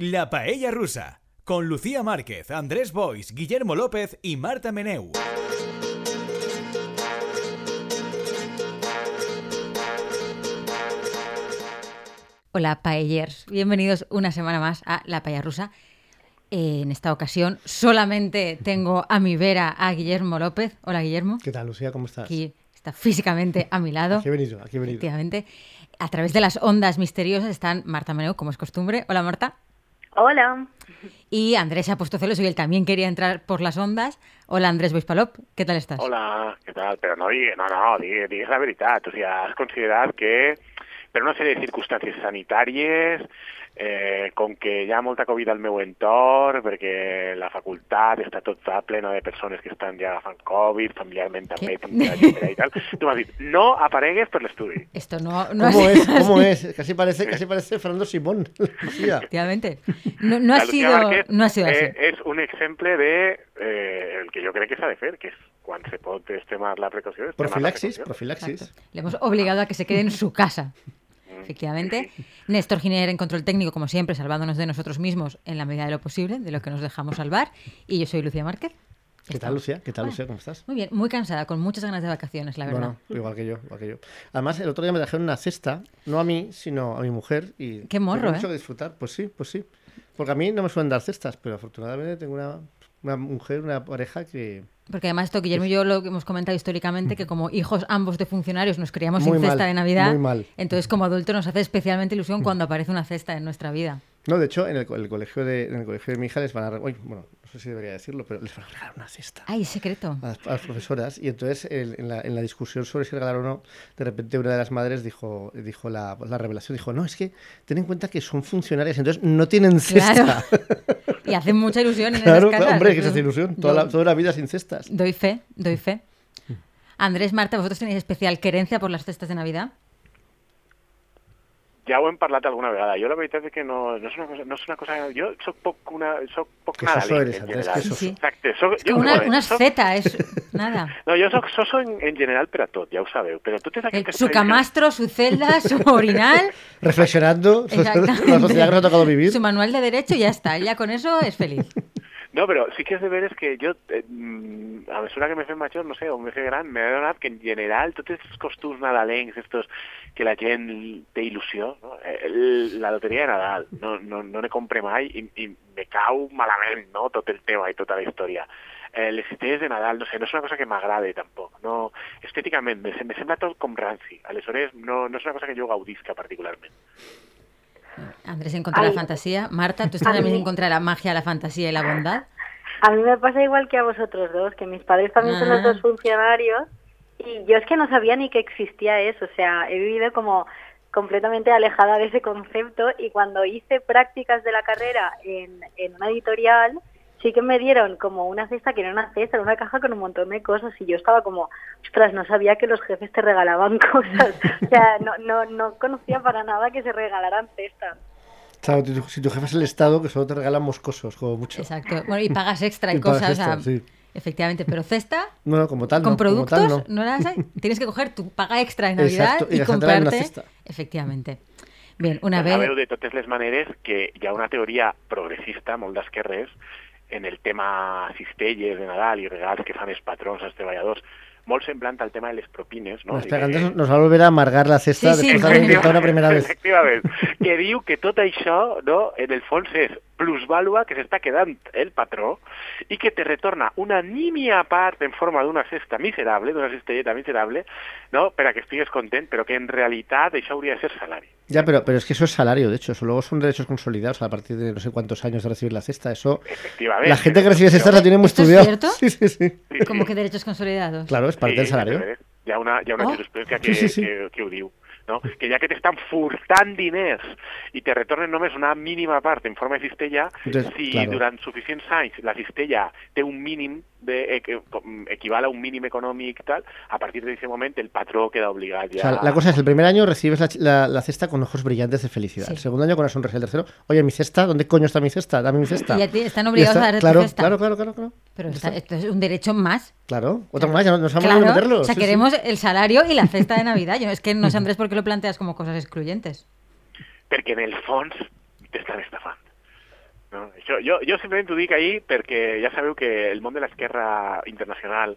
La Paella Rusa, con Lucía Márquez, Andrés Bois, Guillermo López y Marta Meneu. Hola paellers, bienvenidos una semana más a La Paella Rusa. En esta ocasión solamente tengo a mi vera a Guillermo López. Hola Guillermo. ¿Qué tal, Lucía? ¿Cómo estás? Aquí está físicamente a mi lado. Aquí he venido, aquí he venido. Efectivamente. A través de las ondas misteriosas están Marta Meneu, como es costumbre. Hola Marta. Hola. Y Andrés se ha puesto celoso y él también quería entrar por las ondas. Hola Andrés Boispalop, ¿qué tal estás? Hola, ¿qué tal? Però no, no, no, digues la veritat. O sigui, has considerat que per una sèrie de circumstàncies sanitàries, eh, com que hi ha molta Covid al meu entorn, perquè la facultat està tota plena de persones que estan ja agafant Covid, familiarment també, etcétera, i tal, tu m'has dit, no aparegues per l'estudi. Esto no, no ¿Cómo es? ¿Cómo es? Casi parece, casi parece Fernando Simón. Efectivamente. No, no ha sido, Márquez, no ha sido así. eh, és un exemple de eh, el que jo crec que s'ha de fer, que és quan se pot extremar la precaució. Profilaxis, precaució. profilaxis. Exacto. Le hemos obligado a que se quede en su casa. Efectivamente. Néstor Giner en control técnico, como siempre, salvándonos de nosotros mismos en la medida de lo posible, de lo que nos dejamos salvar. Y yo soy Lucía Márquez. ¿Qué tal, Lucía? ¿Qué tal, Bueno, Lucía? ¿Cómo estás? Muy bien, muy cansada, con muchas ganas de vacaciones, la verdad. Bueno, igual que yo, igual que yo. Además, el otro día me trajeron una cesta, no a mí, sino a mi mujer. Y Qué morro, mucho ¿eh? que disfrutar. Pues sí, pues sí. Porque a mí no me suelen dar cestas, pero afortunadamente tengo una, una mujer, una pareja que... Porque además esto, Guillermo y yo lo que hemos comentado históricamente, que como hijos ambos de funcionarios nos criamos Muy sin cesta de Navidad, muy mal. entonces como adulto nos hace especialmente ilusión cuando aparece una cesta en nuestra vida. No, de hecho, en el, co- el colegio de, en el colegio de mi hija les van a... uy, bueno, no sé si debería decirlo, pero les van a regalar una cesta. Ay, secreto. a las, a las profesoras y entonces el- en, la, en la discusión sobre si regalar o no, de repente una de las madres dijo, dijo la, la revelación, dijo, no, es que ten en cuenta que son funcionarias, entonces no tienen cesta. Claro. Y hace mucha ilusión en Claro, esas casas. hombre, que se hace ilusión, toda la, toda la vida sin cestas. Doy fe, doy fe. Andrés, Marta, ¿vosotros tenéis especial querencia por las cestas de Navidad? Ja ho hem parlat alguna vegada. Jo la veritat és que no, no, és, una cosa, no és una cosa... Jo soc poc, una, soc poc Que nadalenc, eres, en Andrés, general. que soso. Sí. Exacte. Soc, Es que una, una soc- es nada. No, jo soc soso en, en general per a tot, ja ho sabeu. Però totes Eh, aquestes... Su camastro, su celda, su orinal. Reflexionando la sociedad que nos ha tocado vivir. Su manual de derecho y ya está. Ya con eso es feliz. No, però sí que és de veres que jo, eh, mm, a mesura que me fem major, no sé, o me fem gran, m'he adonat que en general tots els costums nadalencs, estos que la gent té il·lusió, no? Eh, el- la loteria de Nadal, no, no, no ne compre mai i, i me cau malament no? tot el tema i tota la història. Eh, les estrelles de Nadal, no sé, no és una cosa que m'agrade tampoc. No, estèticament, me, me sembla tot com ranci. Aleshores, no, no és una cosa que jo gaudisca particularment. Andrés en contra de la fantasía. Marta, ¿tú estás también en contra de la magia, la fantasía y la bondad? A mí me pasa igual que a vosotros dos, que mis padres también son los Ah. dos funcionarios y yo es que no sabía ni que existía eso, o sea, he vivido como completamente alejada de ese concepto y cuando hice prácticas de la carrera en, en una editorial, sí que me dieron como una cesta que era una cesta, era una caja con un montón de cosas y yo estaba como, ostras, no sabía que los jefes te regalaban cosas, o sea, no, no, no conocía para nada que se regalaran cestas. Claro, si tu- jefe es el Estado, que solo te regalan moscosos, como mucho. Exacto. Bueno, y pagas extra y, cosas. o sea, extra, sí. Efectivamente, pero cesta No, no, como tal, con no. productos tal, no. no las hay. Tienes que coger tu paga extra de Navidad Exacto, y y en una comprarte. cesta. Efectivamente. Bien, una Pues vez. sabeu de totes les maneres que hi ha una teoria progressista, molt d'esquerres, en el tema cistelles de Nadal i regals que fan els patrons als treballadors, molt semblant al tema de les propines, no? Espera, de- Andrés nos va a volver a amargar la cesta Sí, sí, después de haber inventado una primera vez. Efectivament, que diu que tot això, no, en el fons és plusvàlua que s'està quedant el patró i que te retorna una nímia part en forma d'una cesta miserable, d'una cestelleta miserable, no, per a que estigues content, però que en realitat això hauria de ser salari. Ya, pero, pero es que eso es salario, de hecho. Eso luego son derechos consolidados a partir de no sé cuántos años de recibir la cesta. Eso, la gente que recibe cestas la tiene muy ¿Esto es estudiado. cierto? Sí, sí, sí. Sí. que derechos consolidados. Claro, es parte del salario. de ha una, ha una Oh. jurisprudència que, Sí, sí, sí. que, que diu. No? Que ja que t'estan furtant diners i te retornen només una mínima part en forma de cistella, Entonces, si claro. durant suficients anys la cistella té un mínim de, eh, que- com- equival a un mínim econòmic i tal, a partir d'aquest moment el patró queda obligat O ja... sea, la cosa es, el primer año recibes la, la- la cesta con ojos brillantes de felicidad. Sí. El segundo año con una sonrisa. El tercero, oye, mi cesta, ¿dónde coño está mi cesta? Dame mi cesta. Y a ti están Y obligados está- a tu claro, cesta. Claro, claro, claro, claro. Pero Ya está- esto es un derecho más. Claro, otro más, ya no- nos vamos a Claro, meterlo. o sea, sí, sí. queremos el salario y la cesta de Navidad. Yo, es que no sé, Andrés, por qué lo planteas como cosas excluyentes. Perquè en el fons t'estan estafant. Això, jo, jo simplement ho dic ahir perquè ja sabeu que el món de l'esquerra internacional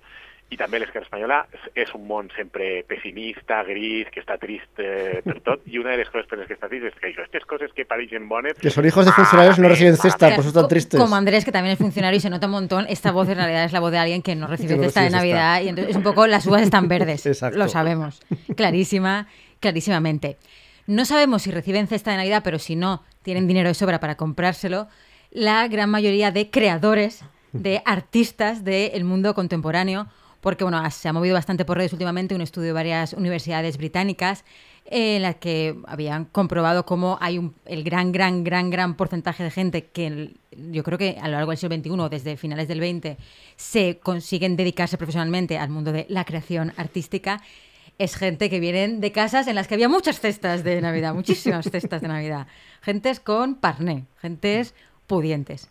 i també l'esquerra espanyola és, un món sempre pessimista, gris, que està trist eh, per tot, i una de les coses per les que està trist és que això, aquestes coses que pareixen bones... Que son hijos de funcionarios no reciben cesta, por eso están tristes. Como Andrés, que también es funcionario y se nota un montón, esta voz en realidad es la voz de alguien que no recibe no cesta de. Navidad y entonces es un poco las uvas están verdes. Exacto. Lo sabemos, clarísima, clarísimamente. No sabemos si reciben cesta de Navidad, pero si no tienen dinero de sobra para comprárselo, la gran mayoría de creadores, de artistas del mundo contemporáneo, porque bueno, se ha movido bastante por redes últimamente un estudio de varias universidades británicas en la que habían comprobado cómo hay un, el gran, gran, gran, gran porcentaje de gente que el- yo creo que a lo largo del siglo XXI, desde finales del XX, se consiguen dedicarse profesionalmente al mundo de la creación artística. Es gente que vienen de casas en las que había muchas cestas de Navidad, muchísimas cestas de Navidad. Gentes con parné, gentes pudientes.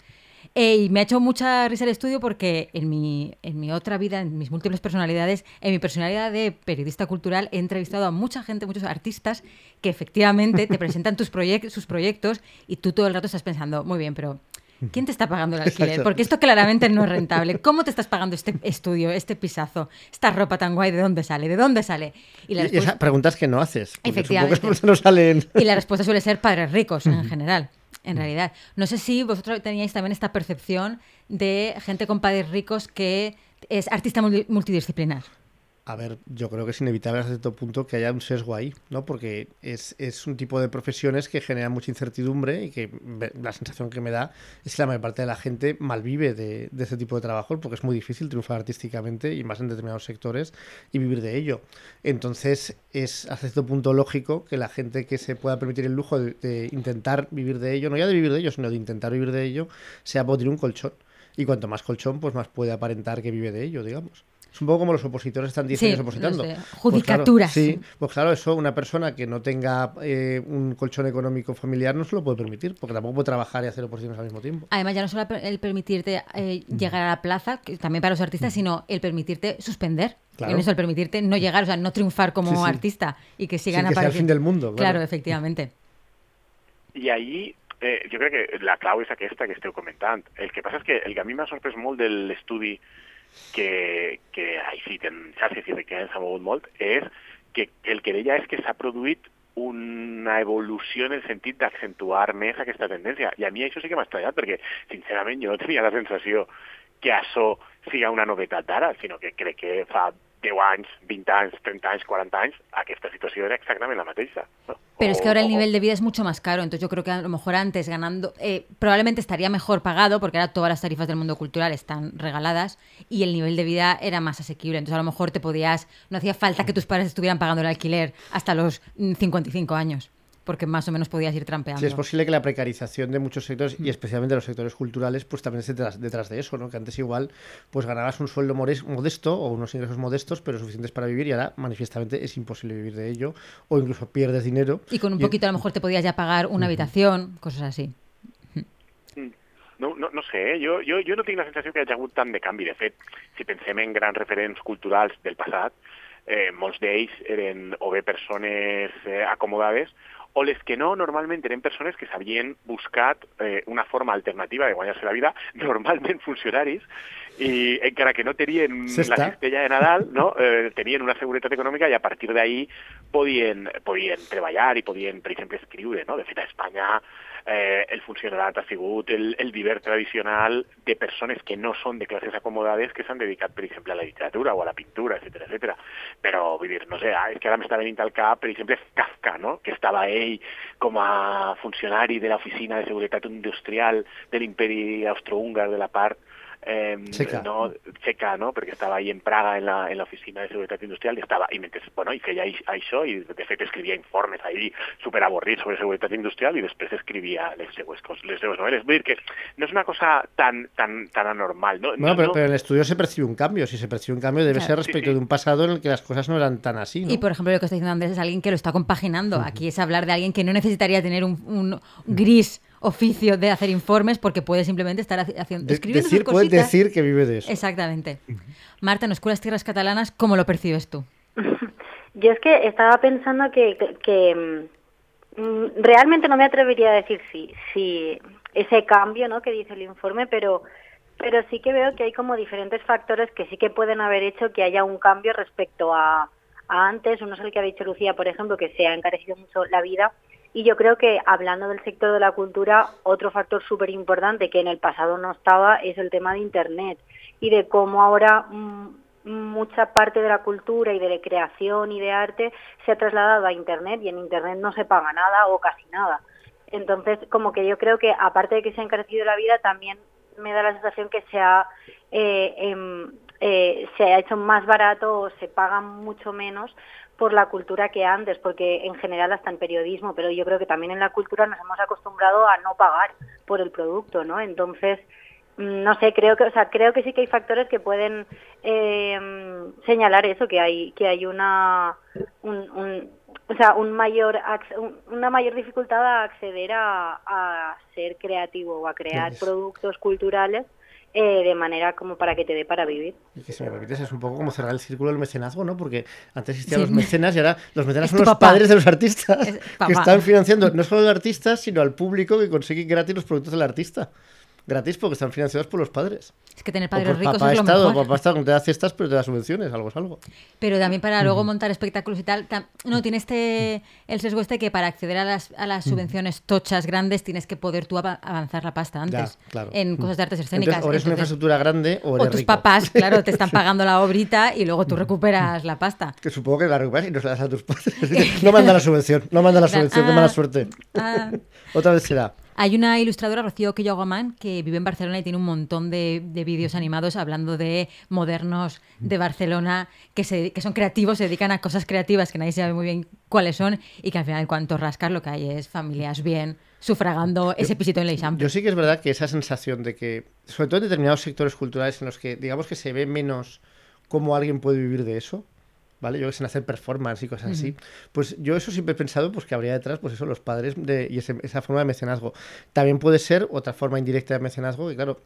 Eh, y me ha hecho mucha risa el estudio porque en mi, en mi otra vida, en mis múltiples personalidades, en mi personalidad de periodista cultural, he entrevistado a mucha gente, muchos artistas que efectivamente te presentan tus sus proyectos y tú todo el rato estás pensando, muy bien, pero ¿quién te está pagando el alquiler? Exacto. Porque esto claramente no es rentable. ¿Cómo te estás pagando este estudio, este pisazo, esta ropa tan guay? ¿De dónde sale? ¿De dónde sale? Y la y respuesta- esas preguntas que no haces. Efectivamente. No salen. y la respuesta suele ser padres ricos en general, en realidad. No sé si vosotros teníais también esta percepción de gente con padres ricos que es artista multi- multidisciplinar. A ver, yo creo que es inevitable hasta cierto punto que haya un sesgo ahí, ¿no? Porque es, es un tipo de profesiones que generan mucha incertidumbre y que la sensación que me da es que la mayor parte de la gente malvive de, de este tipo de trabajo porque es muy difícil triunfar artísticamente y más en determinados sectores y vivir de ello. Entonces es hasta cierto punto lógico que la gente que se pueda permitir el lujo de, intentar vivir de ello, no ya de vivir de ello, sino de intentar vivir de ello, sea por tener un colchón. Y cuanto más colchón, pues más puede aparentar que vive de ello, digamos. Es un poco como los opositores están 10 Sí, años opositando. Pues claro, judicaturas. sí, pues claro, eso una persona que no tenga eh, un colchón económico familiar no se lo puede permitir, porque tampoco puede trabajar y hacer oposiciones al mismo tiempo. Además, ya no solo el permitirte eh, llegar a la plaza, que también para los artistas, sino el permitirte suspender. Claro. En eso, el permitirte no llegar, o sea, no triunfar como Sí, sí. artista y que sigan sea el apareciendo. fin del mundo, claro. Claro, efectivamente. I ahir eh, jo crec que la clau és aquesta que esteu comentant. El que passa és que el que a mi m'ha sorprès molt de l'estudi que, que ai, sí, que en xarxes i que s'ha mogut molt és que el que deia és que s'ha produït una evolució en el sentit d'accentuar més aquesta tendència. I a mi això sí que m'ha estranyat, perquè, sincerament, jo no tenia la sensació que això siga una novetat d'ara, sinó que crec que fa 10 anys, 20 anys, 30 anys, 40 anys, aquesta situació era exactament la mateixa. No? Pero es que ahora el nivel de vida es mucho más caro, entonces yo creo que a lo mejor antes ganando, eh, probablemente estaría mejor pagado porque ahora todas las tarifas del mundo cultural están regaladas y el nivel de vida era más asequible, entonces a lo mejor te podías, no hacía falta que tus padres estuvieran pagando el alquiler hasta los mm, 55 años, porque más o menos podías ir trampeando. Sí, es posible que la precarización de muchos sectores y especialmente de los sectores culturales pues también esté detrás, detrás de eso, ¿no? Que antes igual pues ganabas un sueldo modesto o unos ingresos modestos pero suficientes para vivir y ahora manifiestamente es imposible vivir de ello o incluso pierdes dinero. Y con un Y- poquito a lo mejor te podías ya pagar una habitación, cosas así. No, no, no sé, eh? jo, jo, jo no tinc la sensació que hi hagi hagut tant de canvi. De fet, si pensem en grans referents culturals del passat, eh, molts d'ells eren o bé persones eh, acomodades o les que no, normalment eren persones que s'havien buscat eh, una forma alternativa de guanyar-se la vida, normalment funcionaris, i encara que no tenien la cistella de Nadal, no? eh, tenien una seguretat econòmica i a partir d'ahí podien, podien treballar i podien, per exemple, escriure. No? De fet, a Espanya eh, el funcionariat ha sigut el, el viver tradicional de persones que no són de classes acomodades que s'han dedicat, per exemple, a la literatura o a la pintura, etc etc. Però, vull dir, no sé, ah, és que ara m'està venint al cap, per exemple, Kafka, no? que estava ell com a funcionari de l'Oficina de Seguretat Industrial de l'imperi austrohúngar de la part eh, Txeca. no, txeca, no? perquè estava ahí en Praga en la, en l'oficina de seguretat industrial i estava, i mentre, bueno, i feia ai- això i de fet escrivia informes ahí superavorrits sobre seguretat industrial i després escrivia les seues, les seues novel·les. Vull dir que no és una cosa tan, tan, tan anormal. No, Bueno, no, pero, no, pero en el estudio se percibe un cambio. Si se percibe un cambio, debe Claro. ser respecto Sí, sí. de un pasado en el que las cosas no eran tan así. ¿no? Y por ejemplo, lo que está diciendo Andrés es alguien que lo está compaginando. Aquí es hablar de alguien que no necesitaría tener un, un gris oficio de hacer informes porque puede simplemente estar haci- haciendo, De- escribiendo decir, sus decir que vive de eso. Exactamente. Marta, en Oscuras Tierras Catalanas, ¿cómo lo percibes tú? Yo es que estaba pensando que, que, que, mm, realmente no me atrevería a decir si, si ese cambio, ¿no? Que dice el informe, pero pero sí que veo que hay como diferentes factores que sí que pueden haber hecho que haya un cambio respecto a, a antes. Uno es el que ha dicho Lucía, por ejemplo, que se ha encarecido mucho la vida. Y yo creo que hablando del sector de la cultura, otro factor súper importante que en el pasado no estaba es el tema de Internet y de cómo ahora mm, mucha parte de la cultura y de la creación y de arte se ha trasladado a Internet y en Internet no se paga nada o casi nada. Entonces, como que yo creo que aparte de que se ha encarecido la vida, también me da la sensación que se ha, eh, em, eh, se ha hecho más barato o se paga mucho menos por la cultura que antes, porque en general hasta en periodismo, pero yo creo que también en la cultura nos hemos acostumbrado a no pagar por el producto, ¿no? Entonces, mm, no sé, creo que, o sea, creo que sí que hay factores que pueden eh, señalar eso, que hay, que hay una, un, o sea, un mayor, una mayor dificultad a acceder a, a ser creativo o a crear productos culturales eh, de manera como para que te dé para vivir. Y que si me permites, es un poco como cerrar el círculo del mecenazgo, ¿no? Porque antes existían los mecenas y ahora los mecenas son los padres de los artistas que están financiando no solo al artista, sino al público que consigue gratis los productos del artista gratis porque están financiados por los padres. Es que tener padres ricos papá es lo estado, mejor. Papá Estado te da cestas, pero te da subvenciones, algo es algo. Pero también para luego montar espectáculos y tal, no, tiene este, el sesgo este que para acceder a las, a las subvenciones tochas grandes tienes que poder tú avanzar la pasta antes. claro. En cosas de artes escénicas. Entonces, o eres una infraestructura grande o eres O tus rico. papás, claro, te están pagando la obrita y luego tú recuperas la pasta. Que supongo que la recuperas y no se la das a tus padres. no manda la subvención, no manda la subvención, qué mala suerte. Ah. Otra vez será. Hay una ilustradora, Rocío Quillaguamán, que vive en Barcelona y tiene un montón de, de vídeos animados hablando de modernos de Barcelona, que, se, que son creativos, se dedican a cosas creativas que nadie sabe muy bien cuáles son y que al final, en cuanto rascas, lo que hay es familias bien sufragando ese pisito en Leixample. Yo sí que es verdad que esa sensación de que, sobre todo en determinados sectores culturales en los que, digamos que se ve menos cómo alguien puede vivir de eso, ¿vale? Yo que sé, en hacer performance y cosas así. Pues yo eso siempre he pensado pues que habría detrás, pues eso, los padres de, y ese- esa forma de mecenazgo. También puede ser otra forma indirecta de mecenazgo, que claro,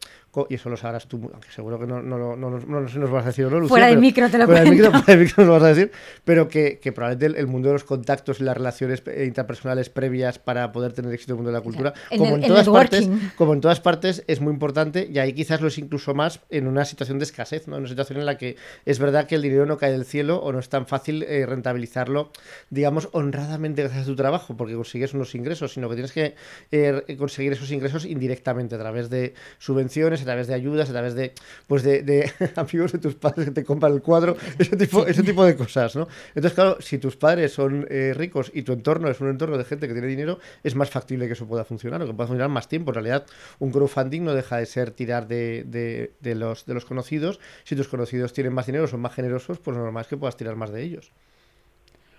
y eso lo sabrás tú, aunque seguro que no, no, no, no, nos vas a decir no, Lucía, Fuera de pero- micro te lo fuera de micro, cuento. fuera micro nos vas a decir, pero que, que probablemente el, el mundo de los contactos y las relaciones eh, interpersonales previas para poder tener éxito en el mundo de la cultura, el como net- en el todas partes, como en todas partes, es muy importante y ahí quizás lo es incluso más en una situación de escasez, ¿no? En una situación en la que es verdad que el dinero no cae del cielo o no tan fácil eh, rentabilizarlo, digamos, honradamente gracias a tu trabajo, porque consigues unos ingresos, sino que tienes que eh, conseguir esos ingresos indirectamente a través de subvenciones, a través de ayudas, a través de, pues de, amigos de tus padres que te compran el cuadro, ese tipo, ese tipo de cosas, ¿no? Entonces, claro, si tus padres son eh, ricos y tu entorno es un entorno de gente que tiene dinero, es más factible que eso pueda funcionar o que pueda funcionar más tiempo. En realidad, un crowdfunding no deja de ser tirar de, de, de los, de los conocidos. Si tus conocidos tienen más dinero, son más generosos, pues lo normal es que puedas tirar más de ellos.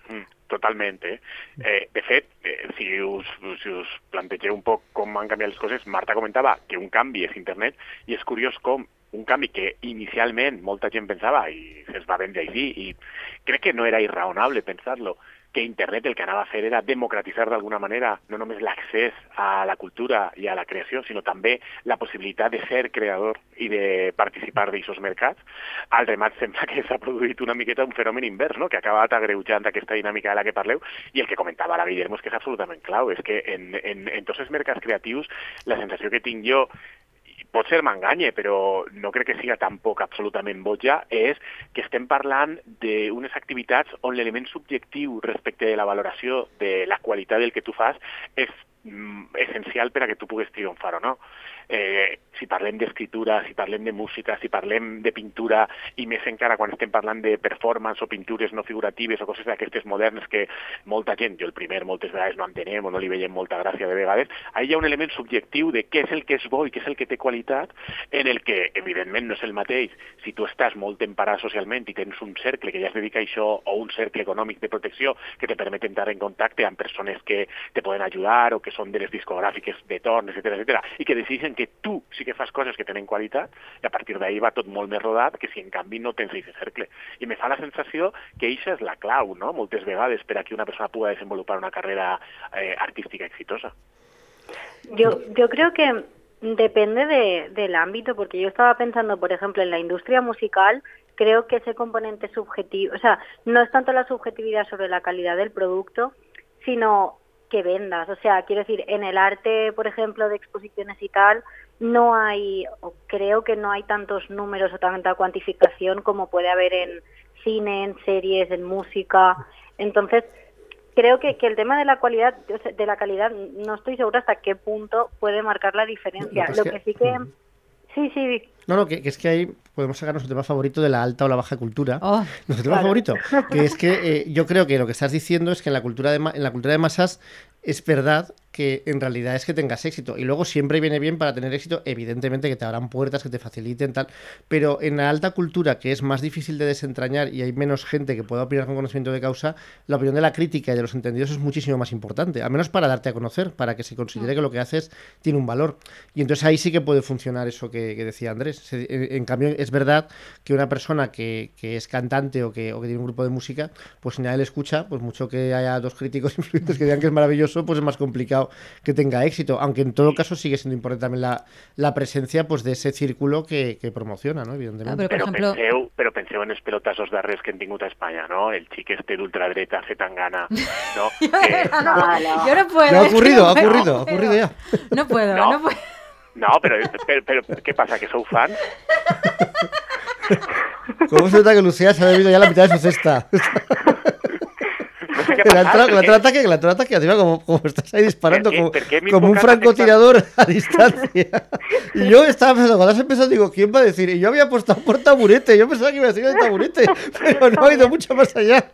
Mm, Totalmente. Eh, de fet, eh, si us, si us plantegeu un poc com han canviat les coses, Marta comentava que un canvi és internet i és curiós com un canvi que inicialment molta gent pensava i es va vendre així i crec que no era irraonable pensar-lo que internet el que anava a fer era democratitzar d'alguna manera no només l'accés a la cultura i a la creació, sinó també la possibilitat de ser creador i de participar d'aixòs mercats. Al remat sembla que s'ha produït una miqueta un fenomen invers, no? que ha acabat agreujant aquesta dinàmica de la que parleu, i el que comentava ara Guillermo és que és absolutament clau, és que en, en, en tots els mercats creatius la sensació que tinc jo pot ser m'enganye, però no crec que siga tampoc absolutament boja, és que estem parlant d'unes activitats on l'element subjectiu respecte de la valoració de la qualitat del que tu fas és mm, essencial per a que tu puguis triomfar o no. Eh, si parlem d'escriptura, si parlem de música, si parlem de pintura, i més encara quan estem parlant de performance o pintures no figuratives o coses d'aquestes modernes que molta gent, jo el primer, moltes vegades no entenem o no li veiem molta gràcia de vegades, ahí hi ha un element subjectiu de què és el que és bo i què és el que té qualitat, en el que, evidentment, no és el mateix. Si tu estàs molt emparat socialment i tens un cercle que ja es dedica a això o un cercle econòmic de protecció que te permet entrar en contacte amb persones que te poden ajudar o que són de les discogràfiques de torn, etc etc i que decideixen que tu sí que fas coses que tenen qualitat i a partir d'ahir va tot molt més que si en canvi no tens aquest cercle. I me fa la sensació que això és la clau, no?, moltes vegades per que una persona pugui desenvolupar una carrera eh, artística exitosa. Yo, yo creo que depende de, del ámbito, porque yo estaba pensando, por ejemplo, en la industria musical, creo que ese componente subjetivo, o sea, no es tanto la subjetividad sobre la calidad del producto, sino que vendas. O sea, quiero decir, en el arte, por ejemplo, de exposiciones y tal, no hay, o creo que no hay tantos números o tanta cuantificación como puede haber en cine, en series, en música. Entonces, creo que, que el tema de la cualidad, de la calidad, no estoy segura hasta qué punto puede marcar la diferencia. Lo que Lo es que que- sí que... Sí, sí, No, no, que, que es que ahí podemos sacar nuestro tema favorito de la alta o la baja cultura. Oh, Nuestro tema Claro. favorito, que es que eh, yo creo que lo que estás diciendo es que en la cultura de en la cultura de masas es verdad que en realidad es que tengas éxito y luego siempre viene bien para tener éxito, evidentemente que te abran puertas, que te faciliten tal, pero en la alta cultura que es más difícil de desentrañar y hay menos gente que pueda opinar con conocimiento de causa, la opinión de la crítica y de los entendidos es muchísimo más importante, al menos para darte a conocer, para que se considere que lo que haces tiene un valor. Y entonces ahí sí que puede funcionar eso que, decía Andrés. En cambio, es verdad que una persona que, que es cantante o que, o que tiene un grupo de música, pues si nadie le escucha, pues mucho que haya dos críticos influyentes que digan que es maravilloso, pues es más complicado que tenga éxito. Aunque en todo caso sigue siendo importante también la, la presencia pues de ese círculo que, que promociona, ¿no? Evidentemente. Ah, pero, por ejemplo- penseu, però penseu en els darrers que hem tingut a Espanya, no? El xic este d'ultradreta fet en gana, no? Yo no puedo. No ha ocurrido, ha puedo, ocurrido, ha no ocurrido puedo. ya. No puedo, No. no puedo. no, però, però, però què passa, que sou fans? ¿Cómo se nota que Lucía se ha bebido ya la mitad de su cesta? Sé què Que ha la entrada, passat, que la perquè- entrada ataque, encima como, como estás ahí disparando, ¿Por qué- como, qué un francotirador a distancia. Y yo estaba pensando, cuando has empezado, digo, ¿quién va a decir? Y yo había apostado por taburete, yo pensaba que iba a decir el taburete, pero no ha ido mucho más allá.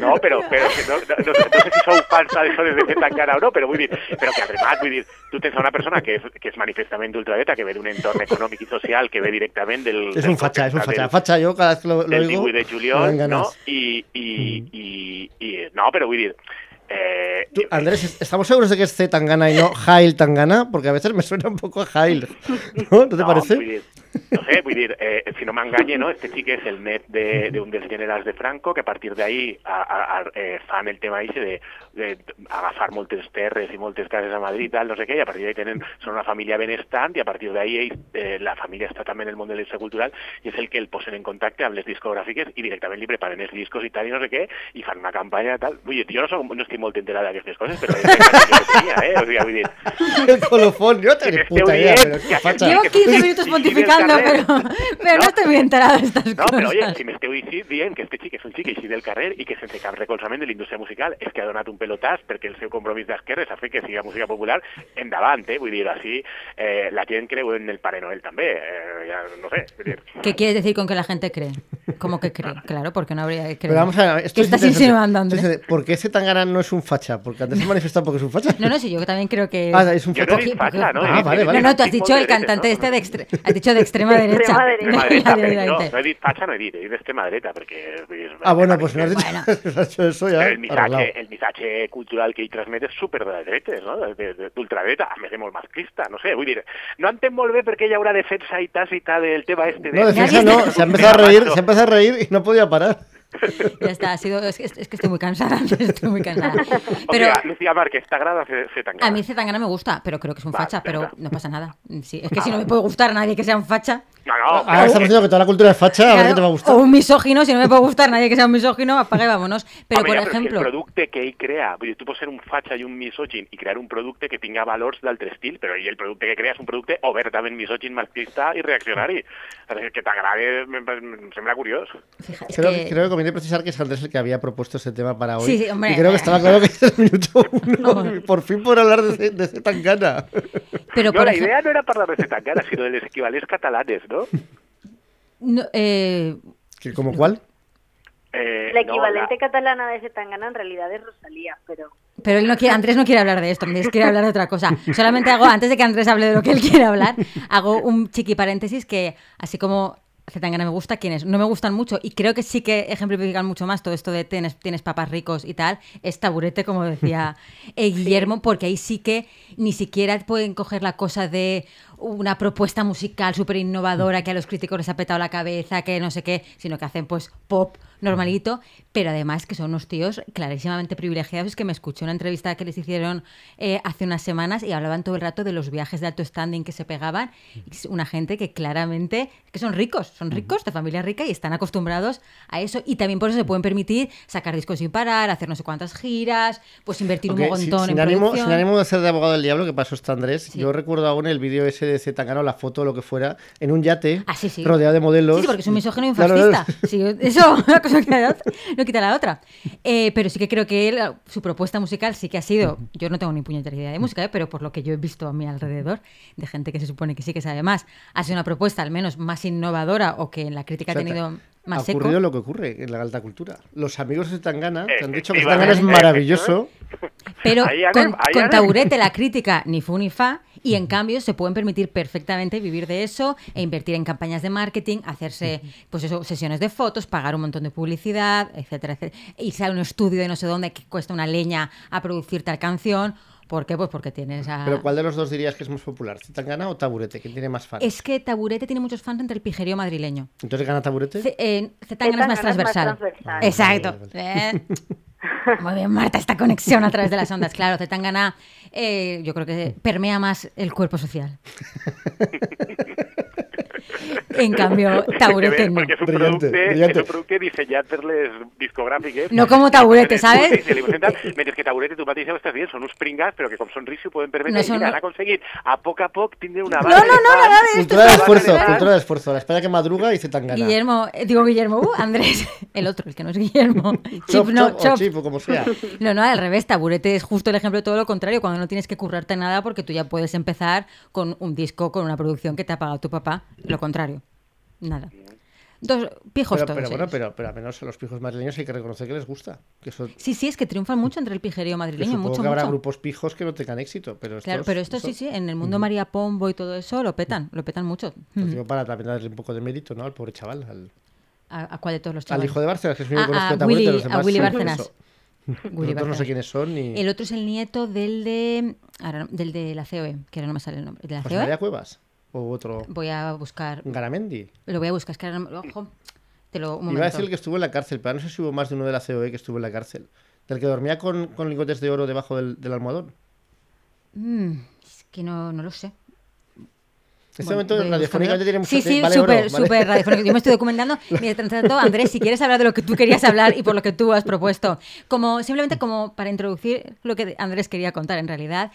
No, però que no, no, no, sé- no sé si sou fans d'això des de fet encara o no, però vull dir, però que además, vull dir, tu tens a una persona que és, que és manifestament que ve d'un entorn econòmic i social, que ve directament del... Es del un facha, es un del- facha. Facha, yo cada vez que lo, lo del 18 de juliol, no? ganas. I, i, i, no, però vull dir, eh, Tú, Andrés, ¿estamos seguros de que es C Tangana y no Jail Tangana? Porque a veces me suena un poco a Jail. ¿No? ¿No te parece? No sé, dir, eh, si no m'enganye, no? este xic és el net de- de, dels generals de Franco, que a partir d'ahí a, a, a, eh, fan el tema eixe de, de, agafar moltes terres i moltes cases a Madrid, tal, no sé què, i a partir d'ahí tenen, són una família benestant, i a partir d'ahí ells, eh, la família està també en el món de l'indústria cultural, i és el que el posen en contacte amb les discogràfiques i directament li preparen els discos i tal, i no sé què, i fan una campanya tal. Vull dir, jo no, soc, no estic molt enterada d'aquestes coses, però és que tenia, eh? O sigui, vull dir, El colofón, yo no tengo ni Este puta idea, que facha. tío Llevo que- 15 Sí, minutos pontificando, carrer. pero no, No. estoy muy enterada de estas No, cosas. però oye, si m'esteu dient que este xic és un xic així del carrer i que sense cap recolzament de la indústria musical és que ha donat un pelotàs perquè el seu compromís d'esquerres ha fet que siga música popular, endavant, eh? Vull dir, així eh, la gent creu en el Pare Noel també, eh, no sé. ¿Qué quieres decir con que la gente cree? ¿Cómo que cree? Claro, porque no habría que creer. Pero vamos a ver, esto ¿Qué es estás insinuando, Andrés? ¿Por qué ese Tangana no es un facha? Porque antes se ha manifestado porque es un facha. No, no, sí, yo también creo que... Ah, es un facha. no facha, no? Ah, vale, vale. No, no, tú has dicho el cantante este de extre... Has dicho de extrema De derecha. extrema derecha. No, no he fatxa, no he dit extrema vull dir, Ah, bueno, pues no has dicho eso ya. el missatge cultural que ell transmet és super de dretes, no? D'ultradreta, a més de molt masclista, no sé, vull dir, no entenc molt bé per què hi haurà defensa i tàcita del tema este de... No, defensa no, se ha empezado a reír, se ha empezado a reír y no podía parar. Ya está, ha sido... Es que, es que estoy muy cansada, estoy muy cansada. O Pero sea, Lucía Márquez, fer tan a mí Zetangana me gusta, pero creo que es un Va, facha, pero no pasa nada. Sí, es que si no me puede gustar a nadie que sea un facha... No, no, Ahora estamos diciendo que toda la cultura es facha, a ver claro, qué te va a gustar. O un misógino, si no me puede gustar nadie que sea un misógino, apaga y vámonos. Pero, por ja, però ejemplo... Que el producte que ell crea, dir, tu pots ser un fatxa i un misògin i crear un producte que tinga valors d'altre estil, ell el producte que crea és un producte obertament misògin, masclista i reaccionari. Que t'agrade, em, em sembla curiós. fija, es Creo, que- que... creo que conviene precisar que es Andrés el que había propuesto ese tema para hoy. Sí, sí, hombre. Y creo que estaba claro que es el minuto uno. por fin por hablar de, ese- de ese Tangana. Pero No, por la ejemplo... idea no era parlar de Zetangana, sinó de les equivalents catalanes, no? no, eh, ¿Que ¿Como cuál? Eh, La no, equivalente catalana de ese tangana en realidad es Rosalía, pero... Pero él no quiere, Andrés no quiere hablar de esto, Andrés quiere hablar de otra cosa. Solamente hago, antes de que Andrés hable de lo que él quiere hablar, hago un chiqui paréntesis que, así como Zetangana me gusta, quienes no me gustan mucho, y creo que sí que ejemplifican mucho más todo esto de tienes, tienes papas ricos y tal, es taburete, como decía eh, Guillermo, porque ahí sí que ni siquiera pueden coger la cosa de una propuesta musical súper innovadora que a los críticos les ha petado la cabeza, que no sé qué, sino que hacen pues pop normalito, pero además que son unos tíos clarísimamente privilegiados. Es que me escuché una entrevista que les hicieron eh, hace unas semanas y hablaban todo el rato de los viajes de alto standing que se pegaban. Es una gente que claramente que son ricos, son ricos, de familia rica y están acostumbrados a eso. Y también por eso se pueden permitir sacar discos sin parar, hacer no sé cuántas giras, pues invertir Aunque un sin- montón sin, en ánimo, producción. sin ánimo de hacer de abogado del diablo, que pasó está Andrés, Sí. yo recuerdo aún el vídeo ese de Zetangana o la foto o lo que fuera, en un yate, Ah, sí, sí. rodeado de modelos. Sí, sí, porque es un misógino y un claro. fascista. Sí, eso, una cosa quita no quita la otra. Eh, pero sí que creo que él, su propuesta musical sí que ha sido, yo no tengo ni puñetera idea de música, eh, pero por lo que yo he visto a mi alrededor, de gente que se supone que sí que sabe más, ha sido una propuesta al menos más innovadora o que en la crítica O sea, ha tenido más ha seco. ocurrido lo que ocurre en la alta cultura. Los amigos de Tangana te han dicho que Tangana es maravilloso. Pero con, con Ana. Taburete la crítica ni fu ni fa y en cambio se pueden permitir perfectamente vivir de eso e invertir en campañas de marketing, hacerse pues eso, sesiones de fotos, pagar un montón de publicidad, etcétera, etcétera. Irse a un estudio de no sé dónde que cuesta una leña a producir tal canción. ¿Por qué? Pues porque tienes a... Pero ¿cuál de los dos dirías que es más popular? ¿Tangana o Taburete? ¿Quién tiene más fans? Es que Taburete tiene muchos fans entre el pijerío madrileño. Entonces gana Taburete. C- eh, Zetangana es más Zetangana es más transversal. Exacto. Vale, Eh, Muy bien, Marta, esta conexión a través de las ondas. Claro, Zetangana eh, yo creo que permea más el cuerpo social. en cambio, Taburete no. Perquè és un Brillante, producte, brillante. és un producte dissenyat per les discogràfiques. No como Taburete, ¿sabes? Sí, se mentre que Taburete, tu mateix ja ho estàs dient, són uns pringats, però que com són rics s'ho poden permetre No són- mira, han aconseguit a poc a poc tindre una No, base no, no, nada de esto. Cultura de es esfuerzo, cultura de esfuerzo. La espera que madruga y Zetangana. Guillermo, eh, digo Guillermo, uh, Andrés, el otro, el que no es Guillermo. Chop, Chip, no, chop, o chip, o como sea. No, no, al revés, Taburete es justo el ejemplo de todo lo contrario, cuando no tienes que currarte nada porque tú ya puedes empezar con un disco, con una producción que te ha pagado tu papá. Lo contrario, nada. Dos pijos Pero, todos pero bueno, pero, pero al menos a los pijos madrileños hay que reconocer que les gusta. Que eso, Sí, sí, es que triunfan mucho entre el pijerío madrileño, supongo mucho, que habrá mucho. grupos pijos que no tengan éxito. Pero estos, Claro, pero esto sí, sí, en el mundo María Pombo y todo eso lo petan, lo petan mucho. Lo digo para también darle un poco de mérito, ¿no? Al pobre chaval. Al, ¿A, a cuál de todos los al chavales? hijo de Bárcenas, que es conozco a de Taburete, Willy- los a demás Willy son Bárcenas. Willy no sé quiénes son ni... El otro es el nieto del de. ahora del de la COE, que ahora no me sale el nombre. ¿De la José María COE? Cuevas. O otro... Voy a buscar. Garamendi. Lo voy a buscar, es que ahora no Ojo, te lo. Un Iba a momento. decir el que estuvo en la cárcel, pero no sé si hubo más de uno de la COE que estuvo en la cárcel. Del que dormía con, con lingotes de oro debajo del, del almohadón. Mm, es que no, no lo sé. En este Bueno, momento voy a radiofónicamente tiene mucho Sí, sí, vale oro, súper, ¿vale? súper radiofónico. Yo me estoy documentando. Mientras tanto, Andrés, si quieres hablar de lo que tú querías hablar y por lo que tú has propuesto, como simplemente como para introducir lo que Andrés quería contar en realidad,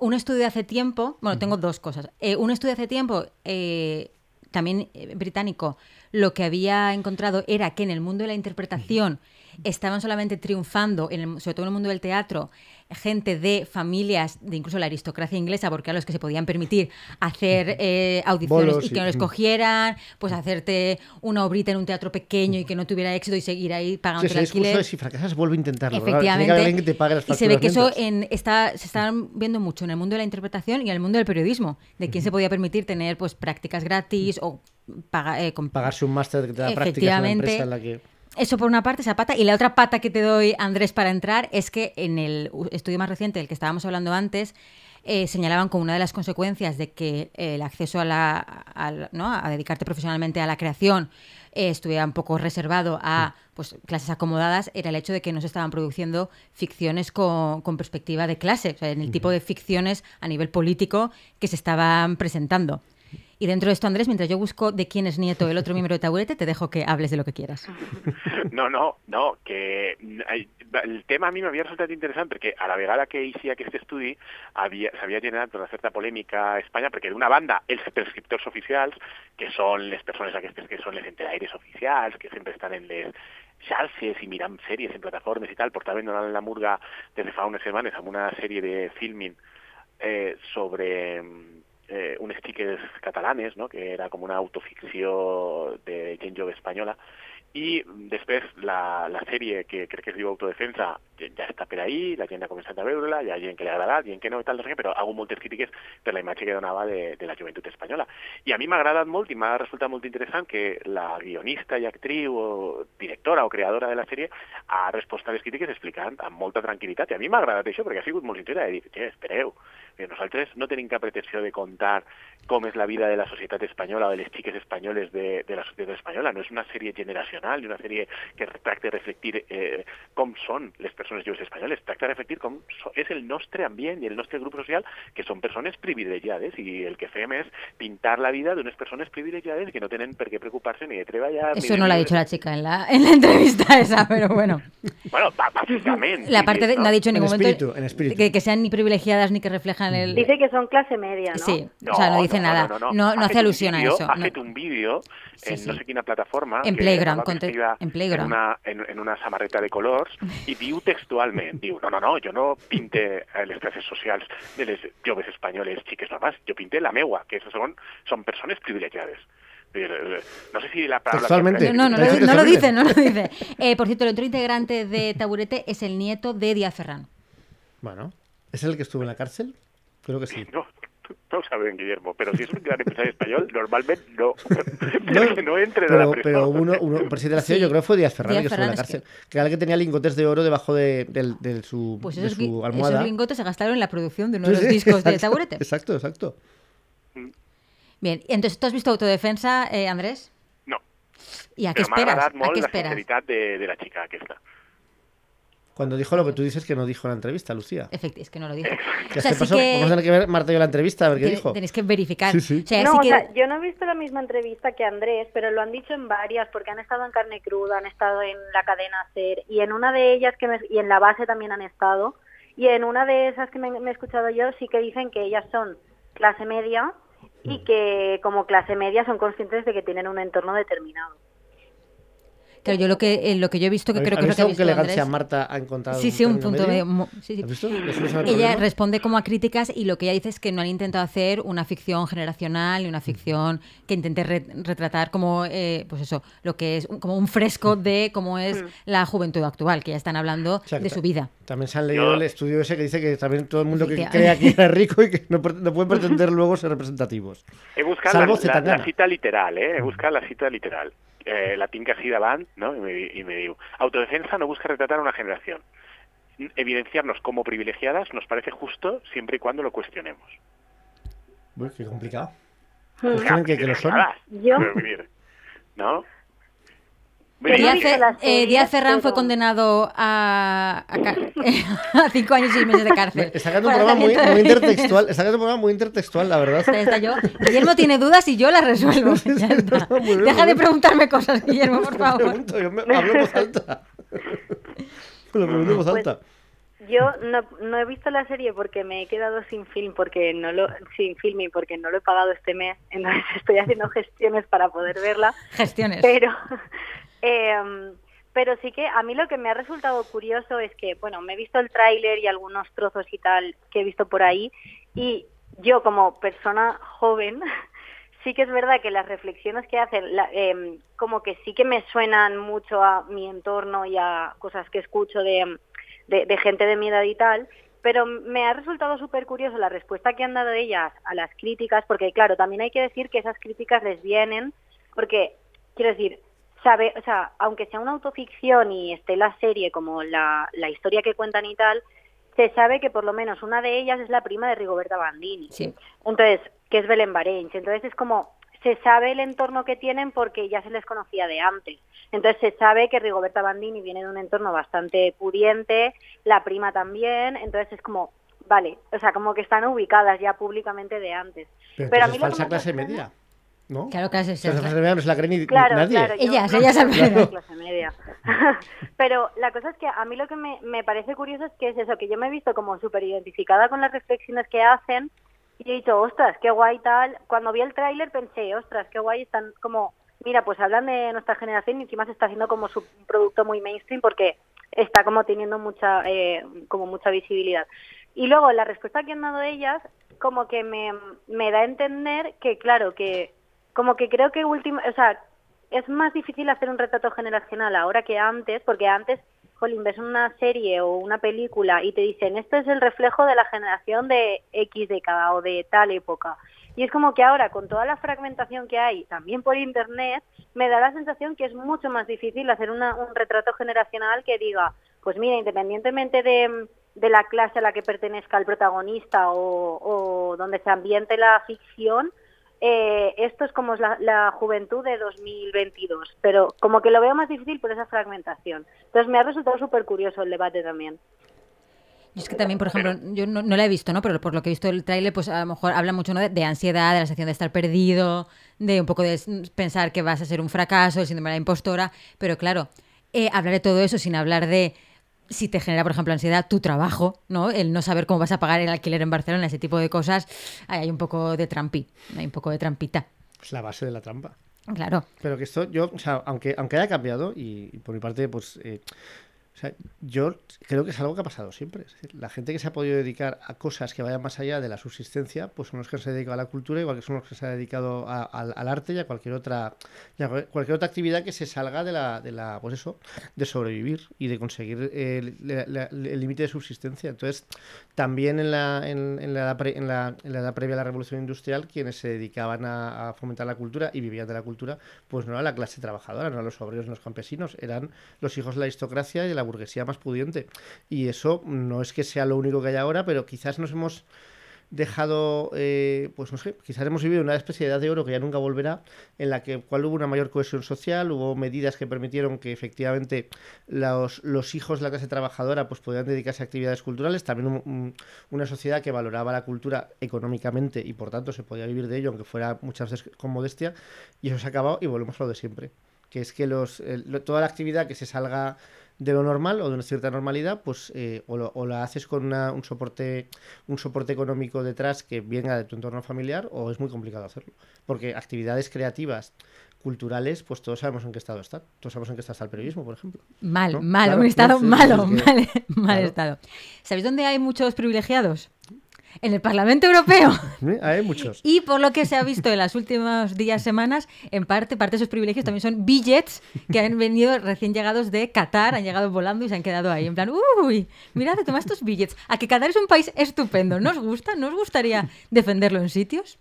un estudio de hace tiempo, bueno, tengo dos cosas. Eh, un estudio de hace tiempo, eh, también eh, británico, lo que había encontrado era que en el mundo de la interpretación estaban solamente triunfando, en el- sobre todo en el mundo del teatro, gente de familias, de incluso la aristocracia inglesa, porque eran los que se podían permitir hacer eh, audiciones Bolos y que no les cogieran, pues hacerte una obrita en un teatro pequeño y que no tuviera éxito y seguir ahí pagando Sí, el alquiler. de si fracasas, vuelve a intentarlo. Efectivamente. alguien que te pague las y se ve que eso en, está, se está viendo mucho en el mundo de la interpretación y en el mundo del periodismo, de quién se podía permitir tener pues prácticas gratis o paga- eh, con- Pagarse un máster que te da prácticas en empresa la que... eso por una parte, esa pata. Y la otra pata que te doy, Andrés, para entrar, es que en el estudio más reciente, del que estábamos hablando antes, eh, señalaban como una de las consecuencias de que el acceso a, la, al- ¿no? a dedicarte profesionalmente a la creación eh, estuviera un poco reservado a pues, clases acomodadas, era el hecho de que no se estaban produciendo ficciones con, con perspectiva de clase, o sea, en el tipo de ficciones a nivel político que se estaban presentando. Y dentro de esto, Andrés, mientras yo busco de quién es nieto el otro miembro de Taburete, te dejo que hables de lo que quieras. No, no, no, que mm, el tema a mi m'havia resultat interessant perquè a la vegada que eixia aquest estudi havia- s'havia generat una certa polèmica a Espanya perquè d'una banda els prescriptors que són les persones aquestes que són les enteraires oficials, que sempre estan en les xarxes i mirant sèries en plataformes i tal, portaven donant la murga des de fa unes setmanes una sèrie de filming eh, sobre eh, unes xiques catalanes, no? que era com una autoficció de gent jove espanyola, i després la, la sèrie que crec que es diu Autodefensa ja està per la gent ha començat a veure-la, hi ha gent que li ha agradat, gent que no i tal, però ha hagut moltes crítiques per la imatge que donava de, de la joventut espanyola. I a mi m'ha agradat molt i m'ha resultat molt interessant que la guionista i actriu o directora o creadora de la sèrie ha respost a les crítiques explicant amb molta tranquil·litat. I a mi m'ha agradat això perquè ha sigut molt sincera de dir, che, espereu, que nosaltres no tenim cap pretensió de contar com és la vida de la societat espanyola o de les xiques espanyoles de, de la societat espanyola. No és una sèrie generacional, ni una sèrie que tracta de reflectir eh, com són les persones joves espanyoles, tracta de reflectir com so, és el nostre ambient i el nostre grup social, que són persones privilegiades, i el que fem és pintar la vida d'unes persones privilegiades que no tenen per què preocupar-se ni de treballar... Eso ni no de lo ha dicho la chica en la, en la entrevista esa, pero bueno. Bueno, bàsicament. La parte de, ¿no? no ha dicho en En ningún momento espíritu, en espíritu. Que, que sean ni privilegiadas ni que reflejan el... Dice que son clase media, ¿no? Sí, o sea, no dice nada. No, no, Ha hace alusión a vídeo- eso. Ha no. fet un vídeo Sí, en sí. no sé quina plataforma. En que Playground, en Playground. En una, en, en una samarreta de colors i diu textualment, diu, no, no, no, jo no pinte eh, les classes socials de les joves espanyoles xiques normals, jo pinte la meua, que són, són persones privilegiades. Dir, eh, No sé si la palabra... Textualmente. No, no, no, no lo dice, no lo dice. Eh, por cierto, el otro integrante de Taburete es el nieto de Díaz Ferrán. Bueno, ¿es el que estuvo en la cárcel? Creo que sí. No, no ho sabem, Guillermo, però si és un gran empresari espanyol, normalment no. No entren a la pero, presó. pero uno, uno un presidente de la ciudad, Sí. yo creo que fue Díaz el que estuvo en la es cárcel. Que... era el que tenía lingotes de oro debajo de, del- de su, Pues de esos, gui- su esos almohada. lingotes se gastaron en la producción de uno de los sí, discos de Taburete. Exacto, exacto. Bien, entonces, ¿tú has visto Autodefensa, eh, Andrés? No, ¿Y a qué m'ha esperas? ¿A qué la esperas? sinceritat de, de la xica aquesta. Cuando dijo lo que tú dices que no dijo en la entrevista, Lucía. Efectivamente, es que no lo. ¿Qué O sea, se sí pasó? que Vamos a tener que ver Marta yo la entrevista, a ver qué ten- dijo. tenéis que verificar. Sí, sí. O sea, No, sí o que- sea, yo no he visto la misma entrevista que Andrés, pero lo han dicho en varias, porque han estado en carne cruda, han estado en la cadena SER, y en una de ellas, que me- y en la base también han estado, y en una de esas que me, me he escuchado yo, sí que dicen que ellas son clase media Mm. y que como clase media son conscientes de que tienen un entorno determinado. Claro, yo lo que, eh, lo que yo he visto, que ¿Has- creo que es lo que ha visto visto qué elegancia Andrés... Marta ha encontrado? Sí, sí, un punto medio. visto? ¿Le soluciona el Ella responde como a críticas y lo que ella dice es que no han intentado hacer una ficción generacional y una ficción que intente re- retratar como, eh, pues eso, lo que es un- como un fresco de cómo es la juventud actual, que ya están hablando Exacto. de su vida. También se han leído Yo- el estudio ese que dice que también todo el mundo que Efectivamente. cree aquí es rico y que no, no pueden pretender luego ser representativos. He buscat la, Salvo la, Zetangana. la cita literal, eh? He buscat la cita literal. Eh, la tinc així davant, no? I me, i me diu, autodefensa no busca retratar a una generación. Evidenciarnos como privilegiadas nos parece justo siempre y cuando lo cuestionemos. Uy, qué complicado. Creen que, que lo son. Yo- ¿No? Díaz, eh, Díaz Ferrán fue condenado a, a ca- a cinco años y seis meses de cárcel. Está sacando un programa muy, intertextual. Está sacando un programa muy intertextual, la verdad. Ahí está yo. Guillermo tiene dudas y yo las resuelvo. Bien, Deja de preguntarme cosas, Guillermo, por favor. pregunto, yo me hablo en voz alta. Lo pregunto en voz Pues- alta. Yo no, no he visto la serie porque me he quedado sin film, porque no lo, sin film y porque no lo he pagado este mes, entonces estoy haciendo gestiones para poder verla. Gestiones. Pero, em, pero sí que a mí lo que me ha resultado curioso es que, bueno, me he visto el tráiler y algunos trozos y tal que he visto por ahí y yo como persona joven sí que es verdad que las reflexiones que hacen la- em, como que sí que me suenan mucho a mi entorno y a cosas que escucho de, de, de gente de mi edad y tal, pero me ha resultado súper curioso la respuesta que han dado ellas a las críticas, porque claro, también hay que decir que esas críticas les vienen, porque quiero decir, sabe, o sea, aunque sea una autoficción y esté la serie como la, la historia que cuentan y tal, se sabe que por lo menos una de ellas es la prima de Rigoberta Bandini. Sí. Entonces, que es Belén Barench. Entonces es como, se sabe el entorno que tienen porque ya se les conocía de antes. Entonces se sabe que Rigoberta Bandini viene de un entorno bastante pudiente, la prima también, entonces es como, vale, o sea, como que están ubicadas ya públicamente de antes. Pero, Pero a mí lo que falsa clase media. ¿No? Claro, clase media no se la cree ni, ni Claro, nadie. claro. yo- Ellas, ellas claro, al menos. clase media. Pero la cosa es que a mí lo que me, me parece curioso es que es eso, que yo me he visto como súper identificada con las reflexiones que hacen y he dicho, ostras, qué guay tal. Cuando vi el tráiler pensé, ostras, qué guay, están como, mira, pues hablan de nuestra generación y encima se está haciendo como su un producto muy mainstream porque está como teniendo mucha, eh, como mucha visibilidad. Y luego la respuesta que han dado ellas como que me, me da a entender que, claro, que como que creo que última, o sea, es más difícil hacer un retrato generacional ahora que antes, porque antes, jolín, ves una serie o una película y te dicen, esto es el reflejo de la generación de X década o de tal época. Y es como que ahora, con toda la fragmentación que hay, también por Internet, me da la sensación que es mucho más difícil hacer una- un retrato generacional que diga, pues mira, independientemente de, de la clase a la que pertenezca el protagonista o donde se ambiente la ficción, eh, esto es como la, la, juventud de 2022, pero como que lo veo más difícil por esa fragmentación. Entonces me ha resultado súper curioso el debate también. Y es que también, por ejemplo, yo no, no, la he visto, ¿no? Pero por lo que he visto el tráiler, pues a lo mejor habla mucho de, ansiedad, de la sensación de estar perdido, de un poco de pensar que vas a ser un fracaso, el síndrome de impostora. Pero claro, eh, hablar de todo eso sin hablar de si te genera, por ejemplo, ansiedad tu trabajo, ¿no? El no saber cómo vas a pagar el alquiler en Barcelona, ese tipo de cosas, ahí hay un poco de trampi, hay un poco de trampita. Es la base de la trampa. Claro. Pero que esto, yo, o sea, aunque, aunque haya cambiado, y, y por mi parte, pues eh, o sea, yo creo que es algo que ha pasado siempre. Es decir, la gente que se ha podido dedicar a cosas que vayan más allá de la subsistencia, pues son los que se han dedicado a la cultura, igual que son los que se han dedicado a, a, al arte y a cualquier otra, a cualquier otra actividad que se salga de la, de la, pues eso, de sobrevivir y de conseguir el límite de subsistencia. Entonces, también en la, en, en, la, en, la, en la edad previa a la revolución industrial, quienes se dedicaban a, a, fomentar la cultura y vivían de la cultura, pues no era la clase trabajadora, no eran los obreros, no los campesinos, eran los hijos de la aristocracia y de la burguesía más pudiente. Y eso no es que sea lo único que hay ahora, pero quizás nos hemos dejado, eh, pues no sé, quizás hemos vivido una especie de edad de oro que ya nunca volverá, en la que cual hubo una mayor cohesión social, hubo medidas que permitieron que efectivamente los, los hijos de la clase trabajadora pues podían dedicarse a actividades culturales, también un, un, una sociedad que valoraba la cultura económicamente y por tanto se podía vivir de ello, aunque fuera muchas veces con modestia, y eso se ha acabado y volvemos a lo de siempre, que es que los, el, toda la actividad que se salga de lo normal o de una cierta normalidad, pues eh, o, lo, o, la haces con una, un soporte un soporte económico detrás que venga de tu entorno familiar o es muy complicado hacerlo. Porque actividades creativas, culturales, pues todos sabemos en qué estado están. Todos sabemos en qué está el periodismo, por ejemplo. Mal, claro, un estado no, malo, mal, mal claro. estado. ¿Sabéis dónde hay muchos privilegiados? En el Parlamento Europeo. Hay muchos. Y por lo que se ha visto en las últimos días, semanas, en parte, parte de esos privilegios también son billets que han venido recién llegados de Qatar, han llegado volando y se han quedado ahí. En plan, uy, mirad, toma estos billets. A que Qatar es un país estupendo. ¿No os gusta? ¿No os gustaría defenderlo en sitios?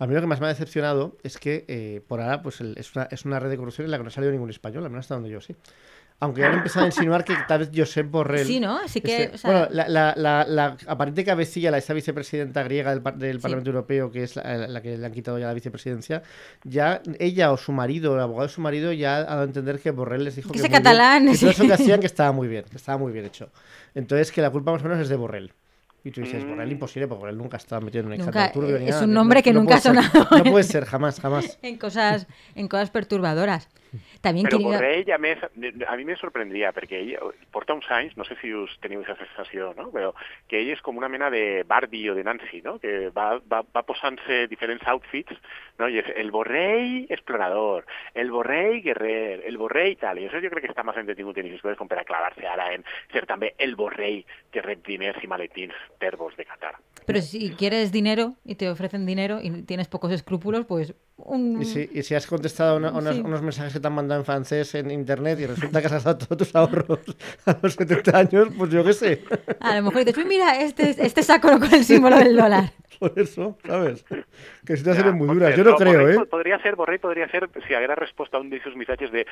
A mí lo que más me ha decepcionado es que eh, por ahora pues el, es, una, es, una, red de corrupción en la que no ha salido ningún español, al menos hasta donde yo sé. Aunque han empezado a insinuar que tal vez Josep Borrell. Sí, ¿no? Así que. Este, o sea... Bueno, la, la, la, la, aparente cabecilla, la esa vicepresidenta griega del, del sí. Parlamento Europeo, que es la, que le han quitado ya la vicepresidencia, ya ella o su marido, el abogado de su marido, ya ha dado a entender que Borrell les dijo que. que, que catalán. Bien, que todo eso que hacían que estaba muy bien, que estaba muy bien hecho. Entonces, que la culpa más o menos es de Borrell. Y tú dices, Borrell imposible, porque Borrell nunca estaba metido en un nunca, turbio, Es nada, un nombre no, que no nunca ha sonado. No puede ser, jamás, jamás. en, cosas, en cosas perturbadoras. También Però quería... Borrell ja més, a mi me sorprendria, perquè ell porta uns anys, no sé si us teniu aquesta sensació, no? però que ell és com una mena de Barbie o de Nancy, no? que va, va, va posant-se diferents outfits, no? i és el Borrell explorador, el Borrell guerrer, el Borrell tal, i això jo crec que està més entretingut en aquestes com per a clavar-se ara en ser també el Borrell que rep diners i maletins tervos de Qatar. Pero si quieres dinero y te ofrecen dinero y tienes pocos escrúpulos, pues... Un... Y, si, y si has contestado una, unos, sí. unos, mensajes que te han mandado en francés en internet y resulta que has gastado todos tus ahorros a los 70 años, pues yo qué sé. A lo mejor dices, mira, este, este saco con el símbolo del dólar. Por eso, ¿sabes? Que situaciones muy duras. Yo no, no creo, Borrell, ¿eh? Podría ser, Borrell podría ser, si haguera respuesta a un de esos mensajes de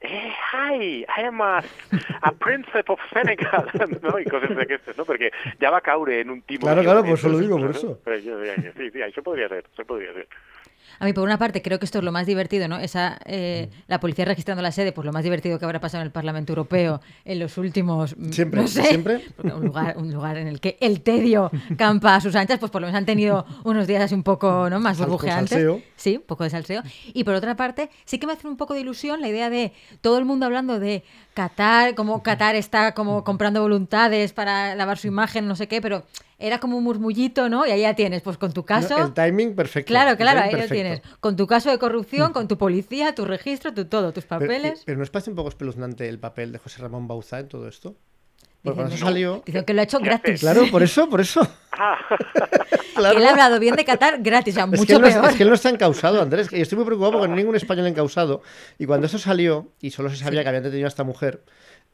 eh, hi, I am a, a príncipe of Senegal, no? I coses d'aquestes, no? Perquè ja va caure en un timó. Claro, claro, por eso lo digo, por eso. Sí, sí, això podria ser, això podria ser. A mí, por una parte, creo que esto es lo más divertido, ¿no? Esa, eh, la policía registrando la sede, pues lo más divertido que habrá pasado en el Parlamento Europeo en los últimos. Siempre, no sé, siempre. Un lugar, un lugar en el que el tedio campa a sus anchas, pues por lo menos han tenido unos días así un poco ¿no? más burbujeantes. Sí, un poco de salseo. Y por otra parte, sí que me hace un poco de ilusión la idea de todo el mundo hablando de Qatar, como Qatar está como comprando voluntades para lavar su imagen, no sé qué, pero era como un murmullito, ¿no? Y ahí ya tienes, pues con tu caso... No, el timing perfecto. Claro, claro, ahí perfecto. lo tienes. Con tu caso de corrupción, con tu policía, tu registro, tu todo, tus papeles... Pero, pero ¿no os parece un poco espeluznante el papel de José Ramón Bauzá en todo esto? Porque cuando eso salió... Dicen que lo ha hecho gratis. Claro, por eso, por eso. Ah. claro. Que él ha hablado bien de Qatar gratis, o sea, es mucho que peor. No, es que él no está encausado, Andrés. Y estoy muy preocupado porque no hay ningún español encausado. Y cuando eso salió, y solo se sabía sí. que habían detenido a esta mujer,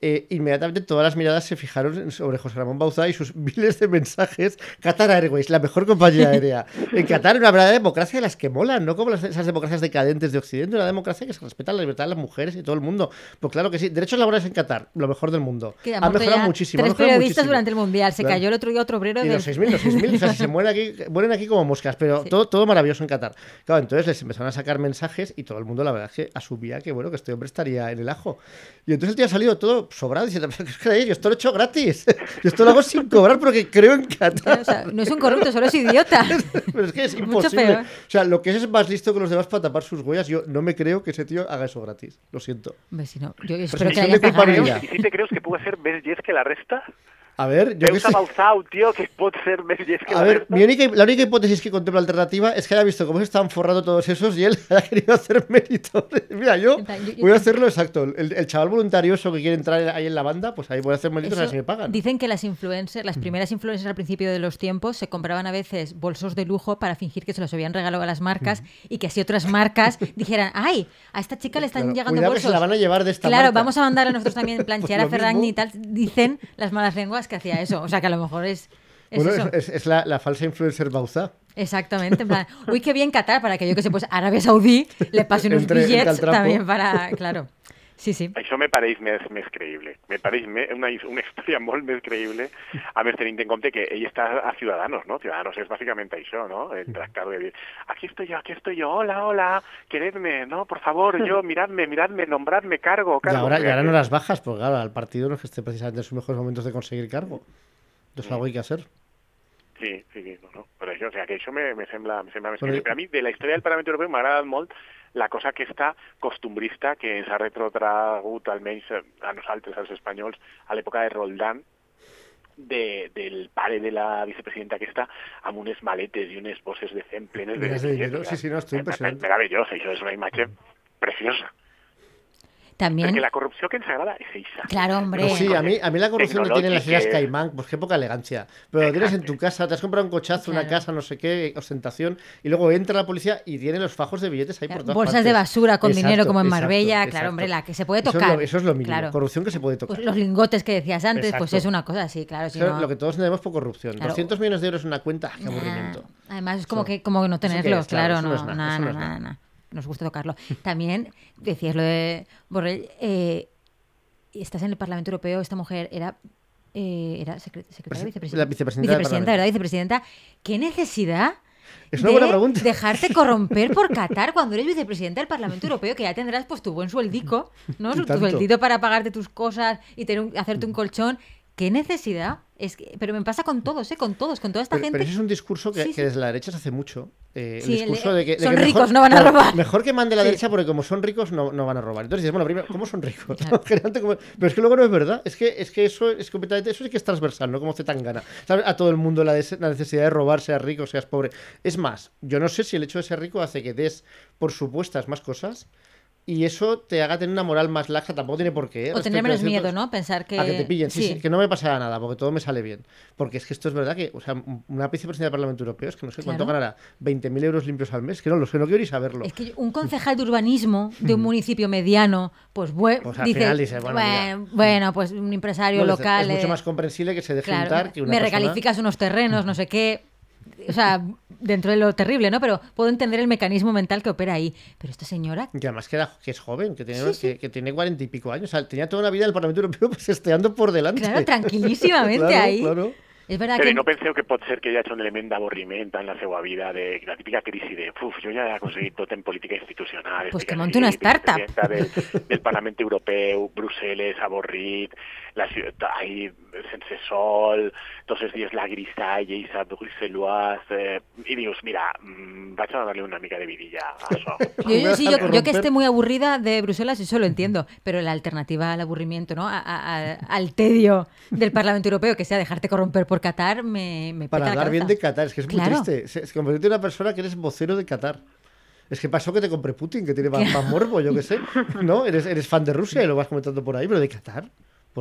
eh, inmediatamente todas las miradas se fijaron sobre José Ramón Bauzá y sus miles de mensajes. Qatar Airways, la mejor compañía aérea. En Qatar, una verdadera democracia de las que molan, no como las- esas democracias decadentes de Occidente, una democracia que se respeta la libertad de las mujeres y todo el mundo. Pues claro que sí, derechos laborales en Qatar, lo mejor del mundo. Que ha mejorado muchísimo. Tres mejorado periodistas muchísimo. durante el Mundial. Se Claro. cayó el otro día otro obrero Y del... los 6.000, los 6.000, o sea, se mueren aquí, mueren aquí como moscas, pero Sí. todo, todo maravilloso en Qatar. Claro, entonces les empezaron a sacar mensajes y todo el mundo, la verdad, es que asumía que, bueno, que este hombre estaría en el ajo. Y entonces el tío ha salido todo sobrado diciendo, "¿Pero ¿qué? Yo esto lo he hecho gratis. Yo esto lo hago sin cobrar porque creo en Qatar. O sea, no es un corrupto, solo es idiota. Pero es que es Mucho imposible. peor. O sea, lo que es es más listo que los demás para tapar sus huellas, yo no me creo que ese tío haga eso gratis. Lo siento. Hombre, si no, yo espero que Presunción haya si te creus que puga ser més llest que la resta? A ver, yo que Veus sé. a Bauzau, tio, que pot ser llest que A ver, mi única, la única hipótesis que contempla alternativa es que haya visto cómo se estaban forrando todos esos y él haya querido hacer mérito. Mira, yo voy a hacerlo exacto. El, el chaval voluntarioso que quiere entrar ahí en la banda, pues ahí voy a hacer méritos a ver si me pagan. Dicen que las influencers, las primeras influencers al principio de los tiempos, se compraban a veces bolsos de lujo para fingir que se los habían regalado a las marcas y que así otras marcas dijeran, ay, a esta chica le están Claro, llegando que bolsos. se la van a llevar de esta Claro, marca. vamos a mandar a nosotros también planchear Pues a Ferragni y tal. Dicen las malas lenguas que hacía eso. O sea, que a lo mejor es, es Bueno, eso. es, es- es la, la falsa influencer Bauza. Exactamente, en plan, uy, qué bien Qatar, para que yo que sé, pues Arabia Saudí le pase unos Entre- trapo. también para, claro. Sí, sí. Això me pareix més, més creïble. Me pareix me, una, una història molt més creïble, a més tenint en compte que ell està a Ciudadanos, no? Ciudadanos és bàsicament això, no? El tractado de dir, aquí estoy yo, aquí estoy yo, hola, hola, queredme, ¿no? Por favor, yo, miradme, miradme, nombradme, cargo, Y cargo. ahora, y ahora no Porque- las bajas, porque claro, al partido no es que esté precisamente en sus mejores momentos de conseguir cargo. Entonces algo hay que hacer. Sí, sí, sí, no, no. Per això, o sigui, que això me, me sembla, me sembla més Però- creïble. Per a mi, de la història del Parlament Europeu m'ha agradat molt la cosa aquesta costumbrista que ens ha retrotragut, almenys a nosaltres, als espanyols, a l'època de Roldán, de, del pare de la vicepresidenta aquesta amb unes maletes i unes bosses de fem plenes de, bitllets. Sí, sí, no, me- impresionante. Meravellós, això és una imatge preciosa. También, Perquè la corrupció que ens agrada és eixa. claro, hombre. Pues sí, a mí, a mí la corrupción que tienen las Islas. Caimán, pues qué poca elegancia. Pero lo tienes en tu casa, te has comprado un cochazo, una casa, no sé qué, ostentación, y luego entra la policía y tiene los fajos de billetes ahí por todas Bolsas de basura con Exacto, dinero como en Marbella, exacto. claro, hombre, la que se puede Eso es tocar. lo- Eso es lo, mínimo, Claro. corrupción que se puede tocar. Pues los lingotes que decías antes, pues es una cosa así, claro. Si Eso no, es lo que todos tenemos por corrupción. Claro. 200 millones de euros en una cuenta, qué aburrimiento. Además, es como Eso- que, como que no ¿eso qué tenerlo, es? Claro, claro, eso no, no es nada, nada, eso no nada, Nos gusta tocarlo. También decías lo de Borrell, eh, estás en el Parlamento Europeo, esta mujer era, eh, era secre- secretaria, Presi- vicepresidenta, la vicepresidenta Parlamento. ¿verdad? Vicepresidenta. ¿Qué necesidad? Es una de buena pregunta. dejarte corromper por Qatar cuando eres vicepresidenta del Parlamento Europeo, que ya tendrás pues tu buen sueldico, ¿no? Tu sueldito para pagarte tus cosas y tener un- hacerte un colchón. ¿Qué necesidad? Es que, pero me pasa con todos, ¿eh? Con todos, con toda esta Pero, gente. pero ese es un discurso que, Sí, que sí. desde la derecha se hace mucho. eh, Sí, el el- discurso de que, de son que ricos, no van a robar. Mejor que mande la derecha porque como son ricos no, no van a robar. Entonces dices, bueno, primero, ¿cómo son ricos? Claro. Pero es que luego no es verdad. Es que, es que eso es completamente, eso sí que es transversal, ¿no? Como Zetangana. ¿Sabes? A todo el mundo la, des- la necesidad de robar, seas rico, seas pobre. Es más, yo no sé si el hecho de ser rico hace que des por supuestas más cosas y eso te haga tener una moral más laxa. Tampoco tiene por qué. ¿eh? o tener menos miedo, ¿no? Pensar que. a que te pillen, sí, sí. sí, que no me pasará nada, porque todo me sale bien. Porque es que esto es verdad que, o sea, una vicepresidenta del Parlamento Europeo es que no sé cuánto Claro. ganará, 20.000 euros limpios al mes, que no lo sé, no quiero ni saberlo. Es que un concejal de urbanismo de un municipio mediano, pues, bue- Pues al dice, final dice, bueno, bueno, bueno, pues un empresario No, local. es mucho eh, más comprensible que se deje claro, que una me persona- recalificas unos terrenos, no sé qué. O sea, dentro de lo terrible, ¿no? Pero puedo entender el mecanismo mental que opera ahí. Pero esta señora, Y además que, era- que es joven, que tiene, Sí, sí. Que, que tiene 40 y pico años. O sea, tenía toda una vida en el Parlamento Europeo pues esteando por delante. claro, tranquilísimamente Claro, ahí. claro. Es verdad Però que no penseu que pot ser que hi hagi un element d'avorriment en la seva vida, de la típica crisi de uf, jo ja he aconseguit tot en política institucional. Pues que monte una startup. Del, del Parlament Europeu, Brussel·les, avorrit, la ciutat sense sol, tots els dies la grisalla i sa bruxelloise, eh, i dius, mira, mm, vaig a donar-li una mica de vidilla a això. Yo, yo sí, yo, yo que esté muy aburrida de Bruselas, eso lo entiendo, pero la alternativa al aburrimiento, ¿no? A- a- a- al tedio del Parlamento Europeo, que sea dejarte corromper por Qatar, me, me Para hablar bien de Qatar, es que es muy Claro. triste. Es, es convertirte en una persona que eres vocero de Qatar. Es que pasó que te compré Putin, que tiene más, más morbo, yo qué sé. ¿No? Eres, eres fan de Rusia y lo vas comentando por ahí, pero de Qatar,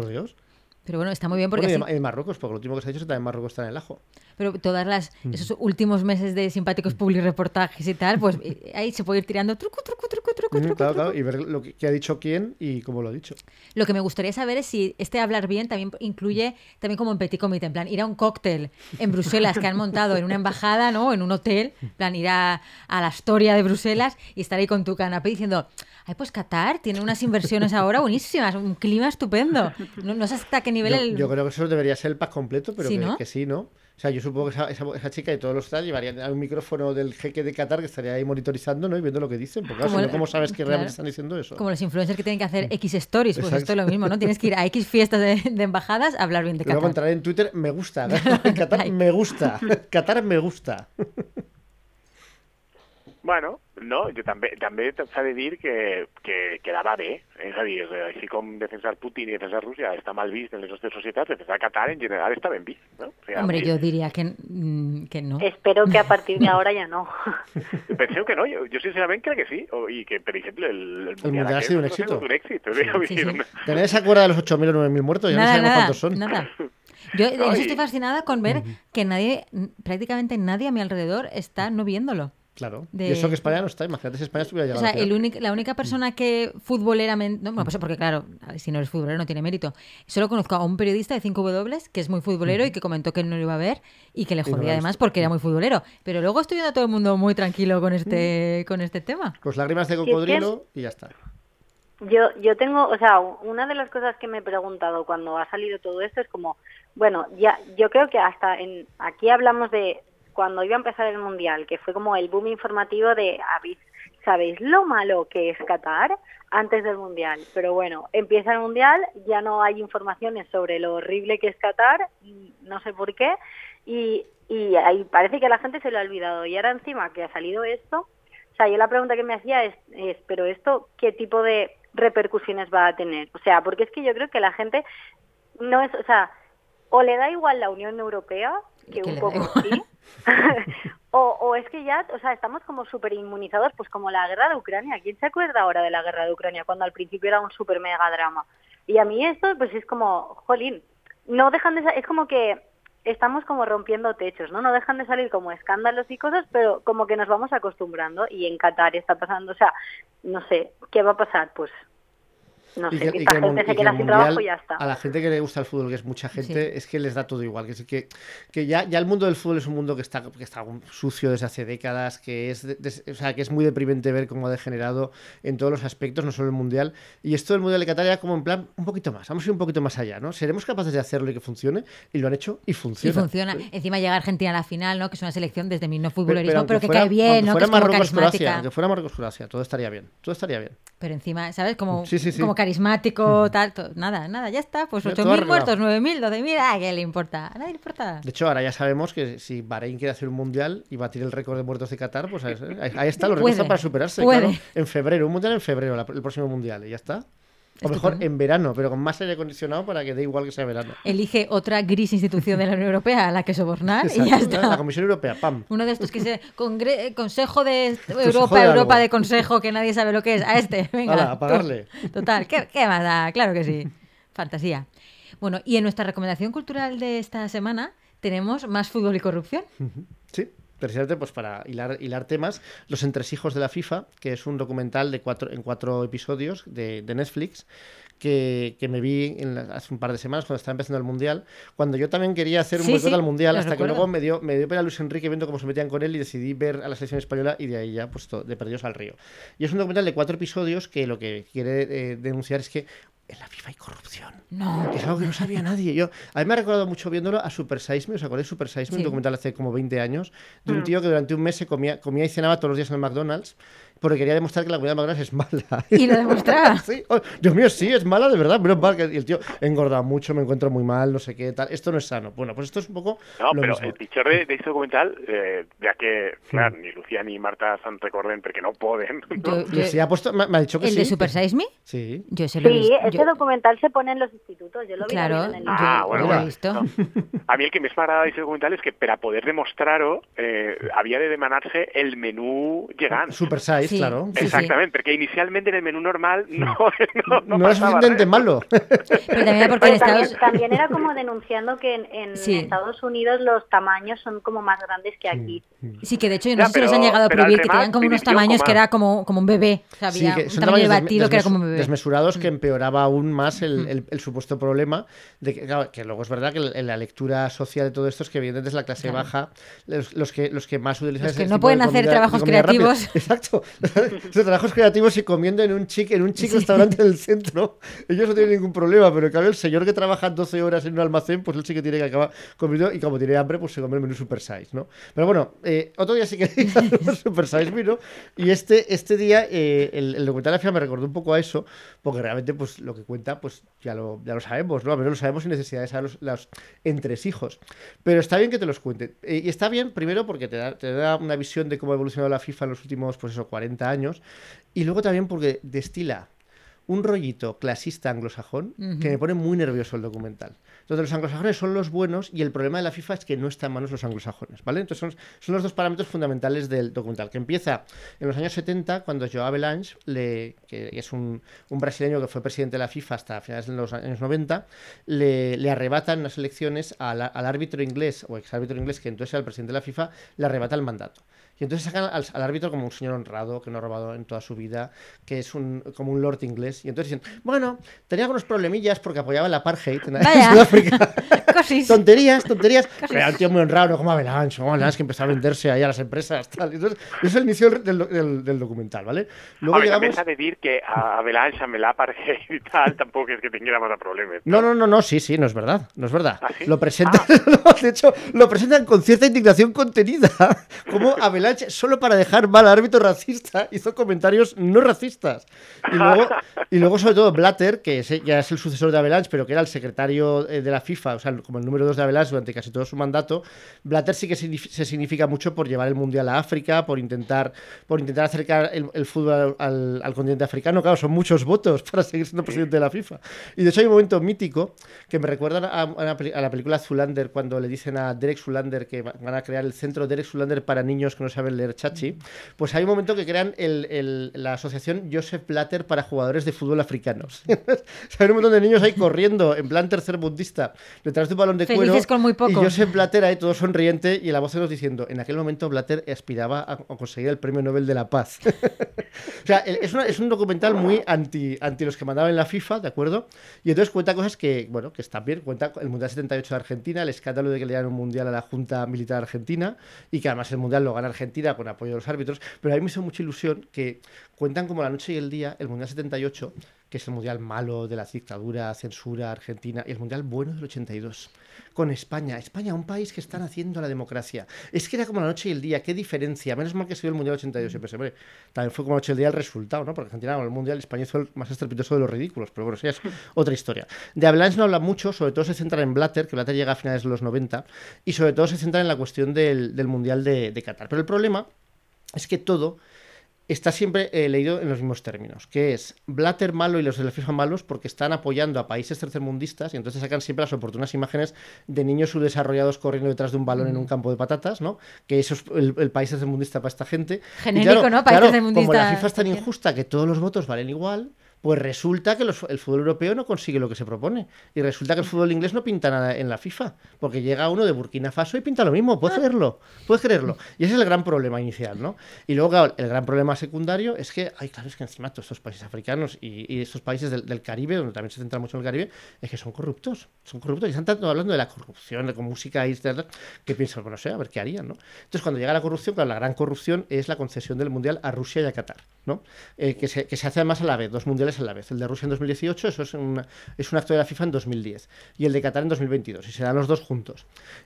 por Dios. Pero bueno, está muy bien porque Bueno, y así- en- Marruecos, porque lo último que se ha dicho es que también Marruecos está en el ajo. pero todas las esos últimos meses de simpáticos public reportajes y tal, pues ahí se puede ir tirando truco, truco, truco, truco, Mm, truco, claro, truco. claro, y ver lo que, qué ha dicho quién y cómo lo ha dicho. Lo que me gustaría saber es si este hablar bien también incluye, también como en petit comité, en plan, ir a un cóctel en Bruselas que han montado en una embajada, ¿no? En un hotel, en plan, ir a, a la Astoria de Bruselas y estar ahí con tu canapé diciendo, ay, pues Qatar tiene unas inversiones ahora buenísimas, un clima estupendo. No, no sé hasta qué nivel Yo, el... yo creo que eso debería ser el pack completo, pero Sí, que, ¿no? que sí, ¿no? O sea, yo supongo que esa, esa, esa chica y todos los tal llevarían un micrófono del jeque de Qatar que estaría ahí monitorizando, ¿no? Y viendo lo que dicen. Porque claro, si no, ¿cómo sabes que claro. realmente están diciendo eso? Como los influencers que tienen que hacer X stories, pues Exacto. esto es lo mismo, ¿no? Tienes que ir a X fiestas de, de embajadas a hablar bien de Luego Qatar. entraré en Twitter, me gusta. En Qatar, me gusta. Qatar, me gusta. Bueno, no, jo també també s'ha de dir que, que quedava bé, és a dir, eh, així com defensar Putin i defensar Rússia està mal vist en les nostres societats, defensar Qatar en general està ben vist, no? O sigui, Hombre, a mi- yo diría que, que no. Espero que a partir de ahora ya no. Penseu que no, jo, jo sincerament crec que sí, o, i que, per exemple, el, el Mundial ha sido un éxito. Un Sí, sí. ¿Tenéis se acuerda de los 8.000 o 9.000 muertos? Ya no Nada, sabemos nada, cuántos son. nada. Yo No, eso y- estoy fascinada con ver que nadie, prácticamente nadie a mi alrededor está no viéndolo. Claro. De- Y eso que España no está. Imagínate si España estuviera O llegado sea, el único- la única persona que futboleramente... No, bueno, pues porque claro, si no eres futbolero no tiene mérito. Solo conozco a un periodista de 5W que es muy futbolero y que comentó que él no lo iba a ver y que le jodía además porque era muy futbolero. Pero luego estoy viendo a todo el mundo muy tranquilo con este, con este tema. Pues lágrimas de cocodrilo y ya está. Yo, yo tengo, o sea, una de las cosas que me he preguntado cuando ha salido todo esto es como, bueno, ya, yo creo que hasta en, aquí hablamos de cuando iba a empezar el mundial, que fue como el boom informativo de, ¿habéis- ¿sabéis lo malo que es Qatar antes del mundial? Pero bueno, empieza el mundial, ya no hay informaciones sobre lo horrible que es Qatar, y no sé por qué, y, y ahí parece que a la gente se lo ha olvidado. Y ahora encima que ha salido esto, o sea, yo la pregunta que me hacía es, es, pero esto, ¿qué tipo de repercusiones va a tener? O sea, porque es que yo creo que la gente no es, o sea, o le da igual la Unión Europea, que, Que un poco sí, o, o es que ya, o sea, estamos como súper inmunizados, pues como la guerra de Ucrania. ¿Quién se acuerda ahora de la guerra de Ucrania cuando al principio era un súper mega drama? Y a mí esto, pues es como, jolín, no dejan de, es como que estamos como rompiendo techos, ¿no? No dejan de salir como escándalos y cosas, pero como que nos vamos acostumbrando y en Qatar está pasando, o sea, no sé, ¿qué va a pasar? Pues no Y sé, que- que y que el gente se que queda sin mundial, trabajo y ya está. A la gente que le gusta el fútbol, que es mucha gente, Sí. es que les da todo igual. Que, es que, que ya, ya el mundo del fútbol es un mundo que está, que está sucio desde hace décadas, que es, de- de- o sea, que es muy deprimente ver cómo ha degenerado en todos los aspectos, no solo el mundial. Y esto del mundial de Qatar era como en plan un poquito más, vamos a ir un poquito más allá, ¿no? Seremos capaces de hacerlo y que funcione, y lo han hecho y Y funciona. funciona. Encima llega Argentina a la final, ¿no? Que es una selección desde mi no Pero, futbolerismo, pero, aunque que fuera- cae bien, aunque ¿no? Que fuera es como Marruecos, Croacia, carismática. aunque fuera Marruecos Croacia, todo estaría bien, todo estaría bien. Pero encima, ¿sabes? Como, Sí, sí, sí. como carismático, tal. to- nada, nada, ya está. Pues Ya todo 8.000 arreglado. muertos, 9.000, 12.000, ¿a qué le importa? A nadie le importa. De hecho, ahora ya sabemos que si Bahrein quiere hacer un mundial y batir el récord de muertos de Qatar, pues ahí, ahí está, los están para superarse. Claro, en febrero, un mundial en febrero, la- el próximo mundial, y ya está. O mejor en verano, pero con más aire acondicionado para que dé igual que sea verano. Elige otra gris institución de la Unión Europea a la que sobornar y ya está. La Comisión Europea, pam. Uno de estos que se congre- Consejo de de Europa, algo. Europa de Consejo, que nadie sabe lo que es. A este, venga. Hala, a tú. Total, ¿qué, qué más da? Claro que sí. Fantasía. Bueno, y en nuestra recomendación cultural de esta semana tenemos más fútbol y corrupción. Sí, precisamente pues para hilar, hilar temas, Los entresijos de la FIFA, que es un documental de cuatro, en cuatro episodios de, de Netflix, que, que me vi en la- hace un par de semanas cuando estaba empezando el Mundial, cuando yo también quería hacer un Sí, boicot sí, al Mundial, hasta recuerdo. que luego me dio, me dio pena Luis Enrique viendo cómo se metían con él y decidí ver a la selección española y de ahí ya, pues de perdidos al río. Y es un documental de cuatro episodios que lo que quiere eh, denunciar es que en la FIFA hay corrupción. No. Que es algo que no sabía nadie. Yo, a mí me ha recordado mucho viéndolo a Super Size Me. ¿Os acordáis de Super Size Me? Sí. Un documental hace como 20 años de Mm. un tío que durante un mes se comía, comía y cenaba todos los días en el McDonald's porque quería demostrar que la comida de McDonald's es mala. Y lo demostraba. sí, oh, Dios mío, sí, es mala de verdad. Menos mal que el tío engorda mucho, me encuentro muy mal, no sé qué, tal. Esto no es sano. Bueno, pues esto es un poco No, lo mismo. el pitjor de- d'aquest documental, eh, ja que, clar, Mm. ni Lucía ni Marta se'n recorden perquè no poden. Yo- Que yo- sí, ha puesto, me, me ha dicho que ¿El sí. de Super Size Me? Sí. Yo ese lo he Sí, visto. este yo- documental se pone en los institutos, yo lo vi Claro, en el Ah, yo bueno, lo he bueno. visto. No. A mi el que més m'agrada d'aquest documental és que per a poder demostrar-ho eh, havia de demanar-se el menú gegant. Super Size, Sí, claro. sí, sí. Exactamente, porque inicialmente en el menú normal no, no, No, no es suficientemente res. malo. Pero también era porque en Pero también, Estados también era como denunciando que en, en Sí. Estados Unidos los tamaños son como más grandes que aquí. Sí, que de hecho yo no Ya, sé si los pero- han llegado a pero prohibir, que tenían como unos tamaños como que era como, como un bebé. O sea, Sí, había que un tamaño tamaños batido que era como un bebé. desmesurados que empeoraba aún más el, el- el supuesto problema de que, claro, que luego es verdad que el- la lectura social de todo esto es que evidentemente es la clase Claro. baja los, los que los que más utilizan Los que ese no tipo de pueden hacer trabajos creativos. exacto Esos trabajos creativos y comiendo en un chic en un chic restaurante del centro ellos no tienen ningún problema pero cambio el señor que trabaja 12 horas en un almacén pues él sí que tiene que acabar comiendo y como tiene hambre pues se come el menú super size ¿no? pero bueno eh, otro día sí que super size vino y este este día eh, el, el documental de la FIFA me recordó un poco a eso porque realmente pues lo que cuenta pues ya lo, ya lo sabemos ¿no? a menos lo sabemos sin necesidad de saber los, los entresijos pero está bien que te los cuente Eh, y está bien primero porque te da, te da una visión de cómo ha evolucionado la FIFA en los últimos pues eso 40 años y luego también porque destila un rollito clasista anglosajón que me pone muy nervioso el documental. Entonces, los anglosajones son los buenos y el problema de la FIFA es que no está en manos los anglosajones, ¿vale? Entonces, son, son los dos parámetros fundamentales del documental, que empieza en los años 70, cuando Joao Belange, le, que es un, un brasileño que fue presidente de la FIFA hasta finales de los años 90, le, le arrebata en unas elecciones al, al árbitro inglés, o exárbitro inglés, que entonces era el presidente de la FIFA, le arrebata el mandato. Y entonces sacan al, al árbitro como un señor honrado, que no ha robado en toda su vida, que es un, como un lord inglés. Y entonces dicen, bueno, tenía algunos problemillas porque apoyaba el apartheid en, en Vaya. Sudáfrica. Cosis. tonterías, tonterías. Pero era un tío muy honrado, no como Avalanche, como Avalanche que empezó a venderse ahí a las empresas. Tal. Entonces, es el inicio del, del- del documental, ¿vale? Luego Home, llegamos... també s'ha de dir que a Avalanche amb l'Apartheid i tal tampoc és que tinguera massa problemes. No, no, no, no, sí, sí, no es verdad, no es verdad. ¿Ah, sí? Lo presentan, no, de hecho, lo presentan con cierta indignación contenida, como Avalanche, solo para dejar mal al árbitro racista, hizo comentarios no racistas. Y luego, y luego sobre todo, Blatter, que es- ya es el sucesor de Avalanche, pero que era el secretario eh, de la FIFA, o sea, como el número dos de Avalanche durante casi todo su mandato, Blatter sí que se significa mucho por llevar el Mundial a África, por intentar, por intentar acercar el, el fútbol al, al- continente africano. Claro, son muchos votos para seguir siendo presidente de la FIFA. Y de hecho hay un momento mítico que me recuerda a, a a la película Zulander, cuando le dicen a Derek Zulander que va- van a crear el centro Derek Zulander para niños que no saben leer chachi. Pues hay un momento que crean el- el- la asociación Joseph Blatter para jugadores de fútbol africanos. o sea, hay un montón de niños ahí corriendo en plan tercer mundista detrás de un balón de cuero. Felices con muy poco. Y Joseph Blatter ahí todo sonriente y la voz de nos diciendo, en aquel momento Blatter aspiraba a, conseguir el premio Nobel de la Paz. o sea, es, una- es un documental muy anti, anti los que mandaban en la FIFA, ¿de acuerdo? Y entonces cuenta cosas que, bueno, que están bien. Cuenta el Mundial 78 de Argentina, el escándalo de que le dieran un Mundial a la Junta Militar Argentina y que además el Mundial lo gana Argentina con apoyo de los árbitros. Pero a mí me hizo mucha ilusión que cuentan como la noche y el día el Mundial 78, que es el Mundial malo de la dictadura, censura, Argentina, y el Mundial bueno del 82 con España. España, un país que están haciendo la democracia. Es que era como la noche y el día, qué diferencia. Menos mal que se dio el Mundial 82. Y pensé, hombre, también fue como la noche y el día el resultado, ¿no? Porque Argentina ganó el Mundial, España hizo el más estrepitoso de los ridículos. Pero bueno, eso ya es otra historia. De Avalanche no habla mucho, sobre todo se centra en Blatter, que Blatter llega a finales de los 90, y sobre todo se centra en la cuestión del, del Mundial de, de Qatar. Pero el problema es que todo está siempre eh, leído en los mismos términos, que es Blatter malo y los de la FIFA malos porque están apoyando a países tercermundistas y entonces sacan siempre las oportunas imágenes de niños subdesarrollados corriendo detrás de un balón en un campo de patatas, ¿no? Que eso es el, el país tercermundista para esta gente. Y Genérico, ¿no? País Como la FIFA es tan injusta que todos los votos valen igual, pues resulta que los- el fútbol europeo no consigue lo que se propone. Y resulta que el fútbol inglés no pinta nada en la FIFA. Porque llega uno de Burkina Faso y pinta lo mismo. Puedes creerlo. Puedes creerlo. Y ese es el gran problema inicial, ¿no? Y luego, claro, el gran problema secundario es que, ay, claro, es que encima todos estos países africanos y, y estos países del, del Caribe, donde también se centra mucho en el Caribe, es que son corruptos. Son corruptos. Y están tanto hablando de la corrupción, de con música y tal, que piensan, bueno, no sé, a ver qué harían, ¿no? Entonces, cuando llega la corrupción, claro, la gran corrupción es la concesión del Mundial a Rusia y a Qatar, ¿no? Eh, que, se, que se hace además a la vez, dos mundiales a la vez. El de Rusia en 2018, eso es, una- es un acto de la FIFA en 2010, y el de Qatar en 2022, y se dan los dos juntos.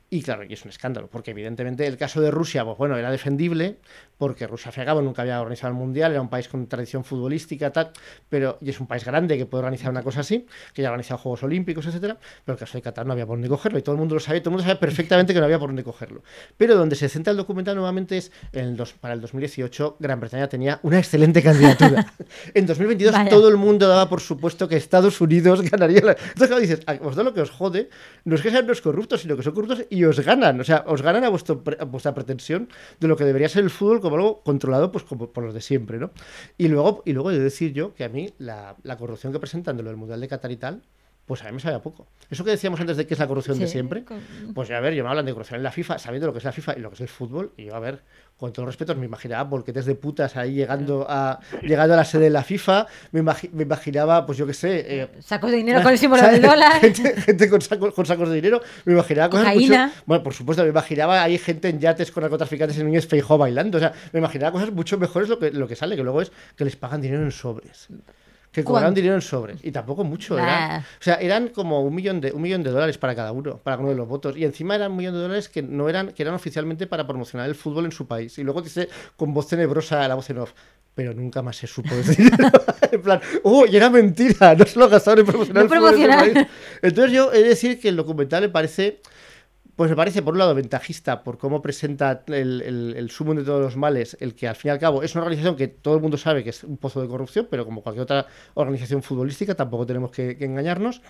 Y claro, y es un escándalo, porque evidentemente el caso de Rusia, pues bueno, era defendible, porque Rusia, al fin y al cabo, nunca había organizado el Mundial, era un país con tradición futbolística, tal, pero, y es un país grande que puede organizar una cosa así, que ya ha organizado Juegos Olímpicos, etcétera, pero el caso de Qatar no había por dónde cogerlo, y todo el mundo lo sabía, todo el mundo sabía perfectamente que no había por dónde cogerlo. Pero donde se centra el documental nuevamente es, en el dos- para el 2018, Gran Bretaña tenía una excelente candidatura. en 2022 Vaya. todo el mundo daba por supuesto que Estados Unidos ganaría. La... Entonces, claro, dices, a vosotros lo que os jode no es que sean los corruptos, sino que son corruptos y os ganan. O sea, os ganan a, vuestro a vuestra pretensión de lo que debería ser el fútbol como algo controlado pues como por los de siempre, ¿no? Y luego, y luego he de decir yo que a mí la, la corrupción que presentan de lo del Mundial de Qatar y tal, pues a mí me sabe a poco. Eso que decíamos antes de que es la corrupción de siempre, con- pues ya a ver, yo me hablan de corrupción en la FIFA, sabiendo lo que es la FIFA y lo que es el fútbol, y yo a ver, con todos los respetos, me imaginaba bolquetes de putas ahí llegando a llegando a la sede de la FIFA, me, imagi- me imaginaba, pues yo qué sé, eh, Sacos de dinero con el símbolo del dólar. Gente, gente con, sacos, con sacos de dinero. Me imaginaba cosas mucho. Bueno, por supuesto, me imaginaba ahí gente en yates con narcotraficantes en un espejo bailando. O sea, me imaginaba cosas mucho mejores lo que, lo que sale, que luego es que les pagan dinero en sobres. Que cobraron ¿Cuánto? dinero en sobres. Y tampoco mucho. Nah. Eran, o sea, eran como un millón, de, un millón de dólares para cada uno, para uno de los votos. Y encima eran un millón de dólares que no eran, que eran oficialmente para promocionar el fútbol en su país. Y luego dice con voz tenebrosa la voz en off. Pero nunca más se supo decir. en plan, ¡oh! Y era mentira. No se lo gastaron en promocionar No el fútbol en su promocionar. país. Entonces yo he de decir que el documental me parece, pues me parece por un lado ventajista por cómo presenta el, el, el sumo de todos los males, el que al fin y al cabo es una organización que todo el mundo sabe que es un pozo de corrupción, pero como cualquier otra organización futbolística tampoco tenemos que, que engañarnos,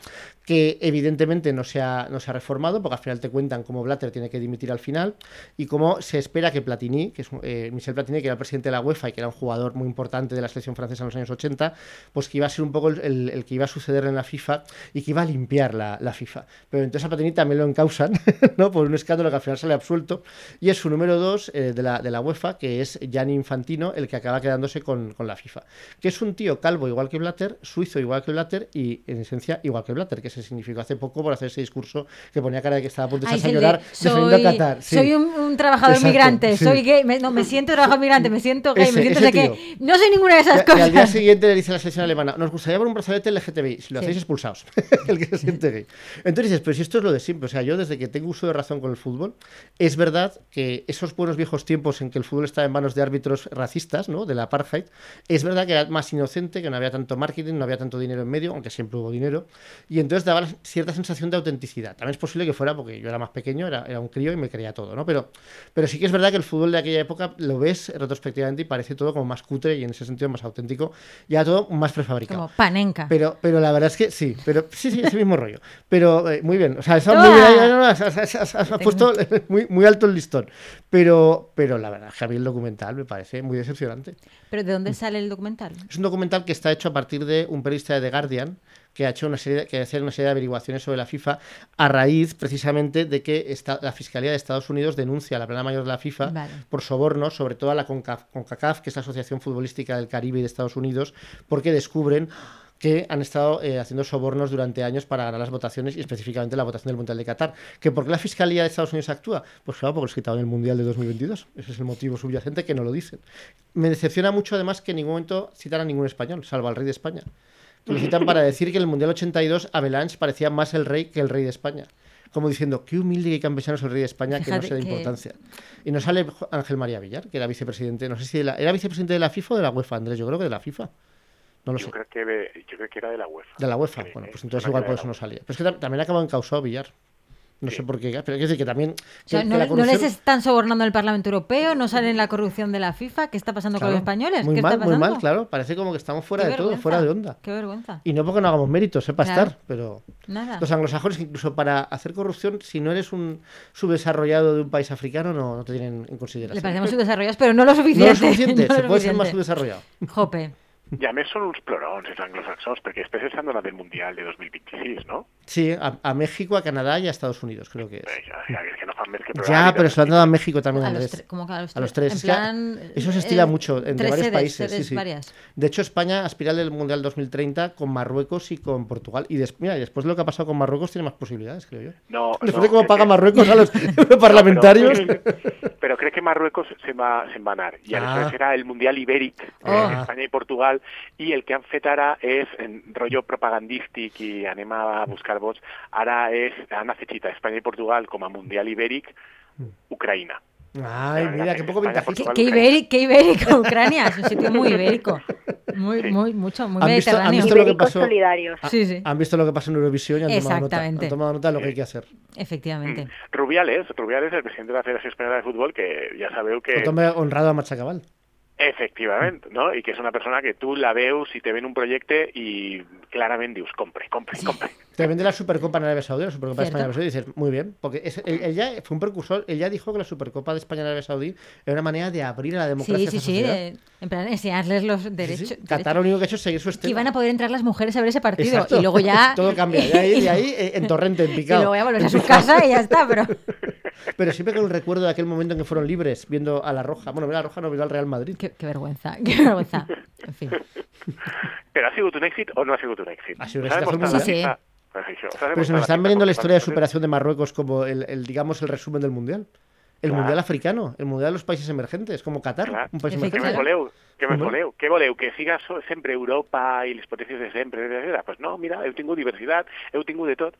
que evidentemente no se, ha, no se ha reformado, porque al final te cuentan cómo Blatter tiene que dimitir al final y cómo se espera que Platini, que es eh, Michel Platini, que era el presidente de la UEFA y que era un jugador muy importante de la selección francesa en los años 80, pues que iba a ser un poco el, el- que iba a suceder en la FIFA y que iba a limpiar la, la FIFA. Pero entonces a Platini también lo encausan, ¿no? Por un escándalo que al final sale absuelto. Y es su número dos eh, de, la, de la UEFA, que es Gianni Infantino, el que acaba quedándose con, con la FIFA. Que es un tío calvo igual que Blatter, suizo igual que Blatter y en esencia igual que Blatter, que se significó hace poco por hacer ese discurso que ponía cara de que estaba a punto de Ay, a llorar defendiendo a soy, Qatar. Sí. soy un, un trabajador Exacto, migrante, sí. soy gay, me, no, me siento trabajador migrante, me siento gay, Ese- me siento de que no soy ninguna de esas Y- Y cosas. al día siguiente le dice a la selección alemana, nos gustaría ver un brazalete LGTBI, si lo Sí. hacéis expulsaos, el que se siente gay. Entonces dices, pero si esto es lo de siempre, o sea, yo desde que tengo uso de razón con el fútbol, es verdad que esos buenos viejos tiempos en que el fútbol estaba en manos de árbitros racistas, ¿no? De la apartheid, es verdad que era más inocente, que no había tanto marketing, no había tanto dinero en medio, aunque siempre hubo dinero, y entonces daba cierta sensación de autenticidad. También es posible que fuera porque yo era más pequeño, era, era un crío y me creía todo, ¿no? Pero, pero sí que es verdad que el fútbol de aquella época lo ves retrospectivamente y parece todo como más cutre y en ese sentido más auténtico, ya todo más prefabricado. Como panenca. Pero, pero la verdad es que sí, pero sí, sí, ese mismo rollo. Pero eh, muy bien, o sea, Toma. muy bien, ahí, no, no, has, puesto muy, muy alto el listón. Pero, pero la verdad, que mí el documental me parece muy decepcionante. ¿Pero de dónde sale el documental? Es un documental que está hecho a partir de un periodista de The Guardian que ha hecho una serie, que hace una serie de averiguaciones sobre la FIFA a raíz precisamente de que esta- la Fiscalía de Estados Unidos denuncia a la plana mayor de la FIFA Vale. por sobornos, sobre todo a la CONCAF, CONCACAF, que es la Asociación Futbolística del Caribe y de Estados Unidos, porque descubren que han estado eh, haciendo sobornos durante años para ganar las votaciones y específicamente la votación del Mundial de Qatar. ¿Que ¿Por qué la Fiscalía de Estados Unidos actúa? Pues claro, porque es quitado en el Mundial de 2022. Ese es el motivo subyacente que no lo dicen. Me decepciona mucho además que en ningún momento citan a ningún español, salvo al rey de España. Que lo citan para decir que en el Mundial 82 Avalanche parecía más el rey que el rey de España. Como diciendo, qué humilde y campesano es el rey de España que no se da que- importancia. Y nos sale Ángel María Villar, que era vicepresidente, no sé si de la- era vicepresidente de la FIFA o de la UEFA, Andrés, yo creo que de la FIFA. No lo Yo sé. creo, que de- yo creo que era de la UEFA. De la UEFA. Bueno, pues eh, entonces igual que por eso no salía. Pero es que tam- también acaba encausado Villar. No sé por qué, pero quiero decir que también. O sea, que- ¿no, que la no les están sobornando el Parlamento Europeo? ¿No salen la corrupción de la FIFA? ¿Qué está pasando con los españoles? Muy ¿Qué mal, está muy mal, claro. Parece como que estamos fuera Qué de todo, fuera de onda. Qué vergüenza. Y no porque no hagamos méritos, sepa Claro. estar, pero. Nada. Los anglosajones, incluso para hacer corrupción, si no eres un subdesarrollado de un país africano, no, no te tienen en Le consideración. parecemos subdesarrollados, pero no lo No suficiente. lo suficiente, no se lo puede ser más subdesarrollado. Jope. I a més són uns plorons, els anglosaxons, perquè després s'han donat el Mundial de 2026, no? Sí, a, a México, a Canadá y a Estados Unidos, creo que es. Ja, és que no. Ya, i pero se lo han dado a México también, A los, ¿cómo que a los A los tres? En Es que plan, eso se estila eh, mucho entre varios sedes, países. sí, sedes sí. varias. De hecho, España aspira al Mundial 2030 con Marruecos y con Portugal. Y, des- mira, y después de lo que ha pasado con Marruecos, tiene más posibilidades, creo yo. No, Después no, de cómo paga que- Marruecos a los No, parlamentarios. Però, però crec que Marruecos se'n va, se'n va anar. I Ah. aleshores era el Mundial Ibèric, Oh. eh, Espanya i Portugal, i el que han fet ara és, en rotllo propagandístic i anem a buscar vots, ara és, han afegit a Espanya i Portugal com a Mundial Ibèric Ucraïna. Ay, mira, qué poco ventajista. ¿Qué, ibérico, qué ibérico, Ucrania? Es un sitio muy ibérico. Muy, Sí. muy, mucho, muy ¿Han visto- han mediterráneo. visto lo que pasó? solidarios. Sí, sí, Han visto lo que pasó en Eurovisión y han tomado nota. Han tomado nota de lo que hay que hacer. efectivamente. Rubiales, Rubiales, el president de la Federació Espanyola de Futbol, que ja sabeu que... Otome honrado a Machacabal. Efectivamente, ¿no? Y que es una persona que tú la veus y te ven un proyecto y claramente dius, compre, compre, compre. Te vende la Supercopa en Arabia Saudí, la Supercopa de Cierto. España Arabia Saudí, y dices, muy bien, porque es- él, él ya fue un precursor, él ya dijo que la Supercopa de España en Arabia Saudí era una manera de abrir a la democracia. Sí, sí, a esa sí, de- en plan enseñarles los Sí, sí. derechos. Qatar lo único que ha hecho es seguir su que estilo. iban a poder entrar las mujeres a ver ese partido Exacto. y luego ya Todo cambia, de ahí, de ahí en torrente, en y picado. luego ya volver a su casa y ya está, pero Pero siempre con el recuerdo de aquel momento en que fueron libres, viendo a la Roja. Bueno, mira, la Roja no vio al Real Madrid. qué, qué vergüenza, qué vergüenza. En fin. Però ha sigut un èxit o no ha sigut un èxit? Ha sigut un Pues això, s'ha Pero se nos están vendiendo la historia de superación de Marruecos como el, el, digamos, el resumen del Mundial. El Claro. Mundial africano, el Mundial de los países emergentes, como Qatar, un país emergente. més voleu? Què més Home. voleu? Que siga so- sempre Europa i les potències de sempre? Doncs pues no, mira, heu tingut diversitat, heu tingut de tot.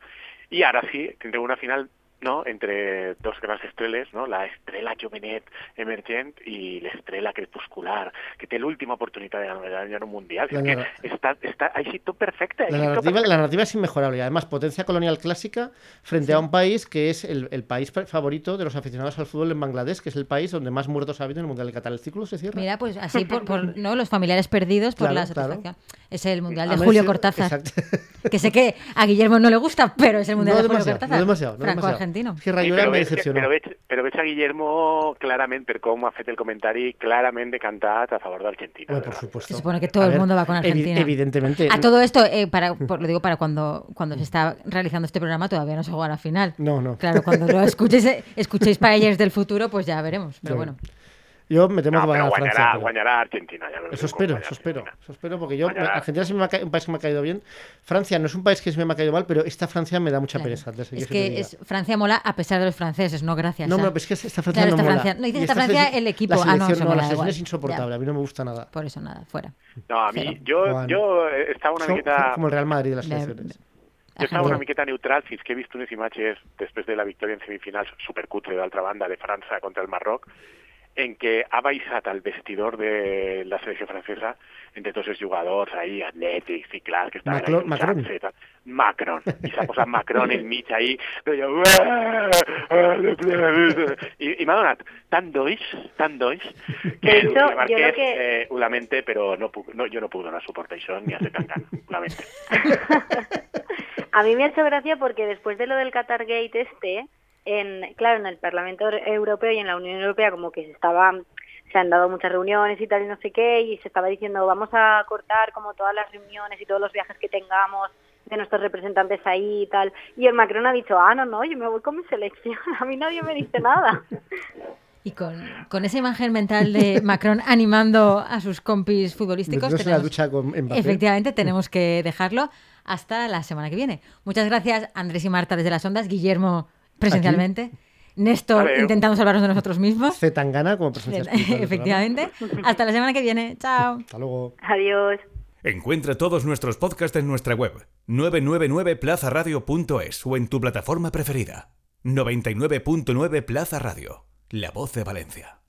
I ara sí, tindreu una final no? entre dos grans estreles, no? la estrella jovenet emergent i l'estrella crepuscular, que té l'última oportunitat de ganar en un mundial. La que està, està, ha perfecte. ha La narrativa, la narrativa es inmejorable y además potencia colonial clásica frente a un país que es el, el país fa- favorito de los aficionados al fútbol en Bangladesh, que es el país donde más muertos ha habido en el Mundial de Qatar. El ciclo se cierra. Mira, pues así por, por ¿no? los familiares perdidos por Claro, la claro. Es el Mundial de A Julio Cortázar. Exacto. Que sé que a Guillermo no le gusta, pero es el Mundial No de Julio Cortázar. no demasiado, no demasiado. Que Sí, Rayuela però, me veig, que- decepcionó. però, veig, però veig a Guillermo clarament, per com ha fet el comentari, clarament decantat a favor d'Argentina. Bueno, por supuesto. Se supone que todo A el ver, mundo va con evi- Argentina. evidentemente. A todo esto, eh, para, por- lo digo para cuando, cuando se está realizando este programa, todavía no se juega la final. No, no. Claro, cuando lo escuchéis, eh, escuchéis paellas del futuro, pues ya veremos. Pero bueno, Yo me temo No, que va a ganar Francia. pero- Argentina. Eso espero, eso espero, eso espero, porque yo, Guanyarà. Argentina siempre me ha ca- un país que me ha caído bien. Francia no es un país que siempre me ha caído mal, pero esta Francia me da mucha claro. pereza. es se que es, Francia mola a pesar de los franceses, no gracias. No, a- no, pero es que esta Francia Claro, no esta mola. Francia- no, dice Y esta Francia el equipo. La Ah, no, no, la selección es insoportable, Ya. a mí no me gusta nada. Por eso nada, fuera. No, a mi, Cero. jo, Juan. jo eh, estava una miqueta... como el Real Madrid de las Le- selecciones. Jo estava una miqueta neutral fins que he vist unes imatges després de la victòria en semifinals supercutre, d'altra banda, de França contra el Marroc, en què ha baixat al vestidor de la selecció francesa entre tots els jugadors ahí, atlètics i clar, que estaven Macron- ahí Macron. i tal. Macron. I s'ha posat Macron enmig ahí, rotllo, "Uah, ah, de ple-". I, i m'ha donat tant d'oix, tant d'oix, que hecho, Márquez creo que- eh, ho lamente, però no puc, no, jo no puc donar suport a això ni a ser ho lamente. A mí me ha hecho gracia porque después de lo del Qatar Gate este, en, claro, en el Parlamento Europeo y en la Unión Europea como que se estaba, se han dado muchas reuniones y tal y no sé qué, y se estaba diciendo vamos a cortar como todas las reuniones y todos los viajes que tengamos de nuestros representantes ahí y tal. Y el Macron ha dicho, ah, no, no, yo me voy con mi selección, a mí nadie me dice nada. Y con, con esa imagen mental de Macron animando a sus compis futbolísticos, la tenemos- ducha con efectivamente tenemos que dejarlo hasta la semana que viene. Muchas gracias, Andrés y Marta desde las ondas, Guillermo presencialmente, Néstor Adeu. intentando salvarnos de nosotros mismos. C. Tangana como presencia efectivamente. Hasta la semana que viene. Chao. Hasta luego. Adiós. Encuentra todos nuestros podcasts en nuestra web 999plazaradio.es o en tu plataforma preferida. 99.9 Plaza Radio, la voz de Valencia.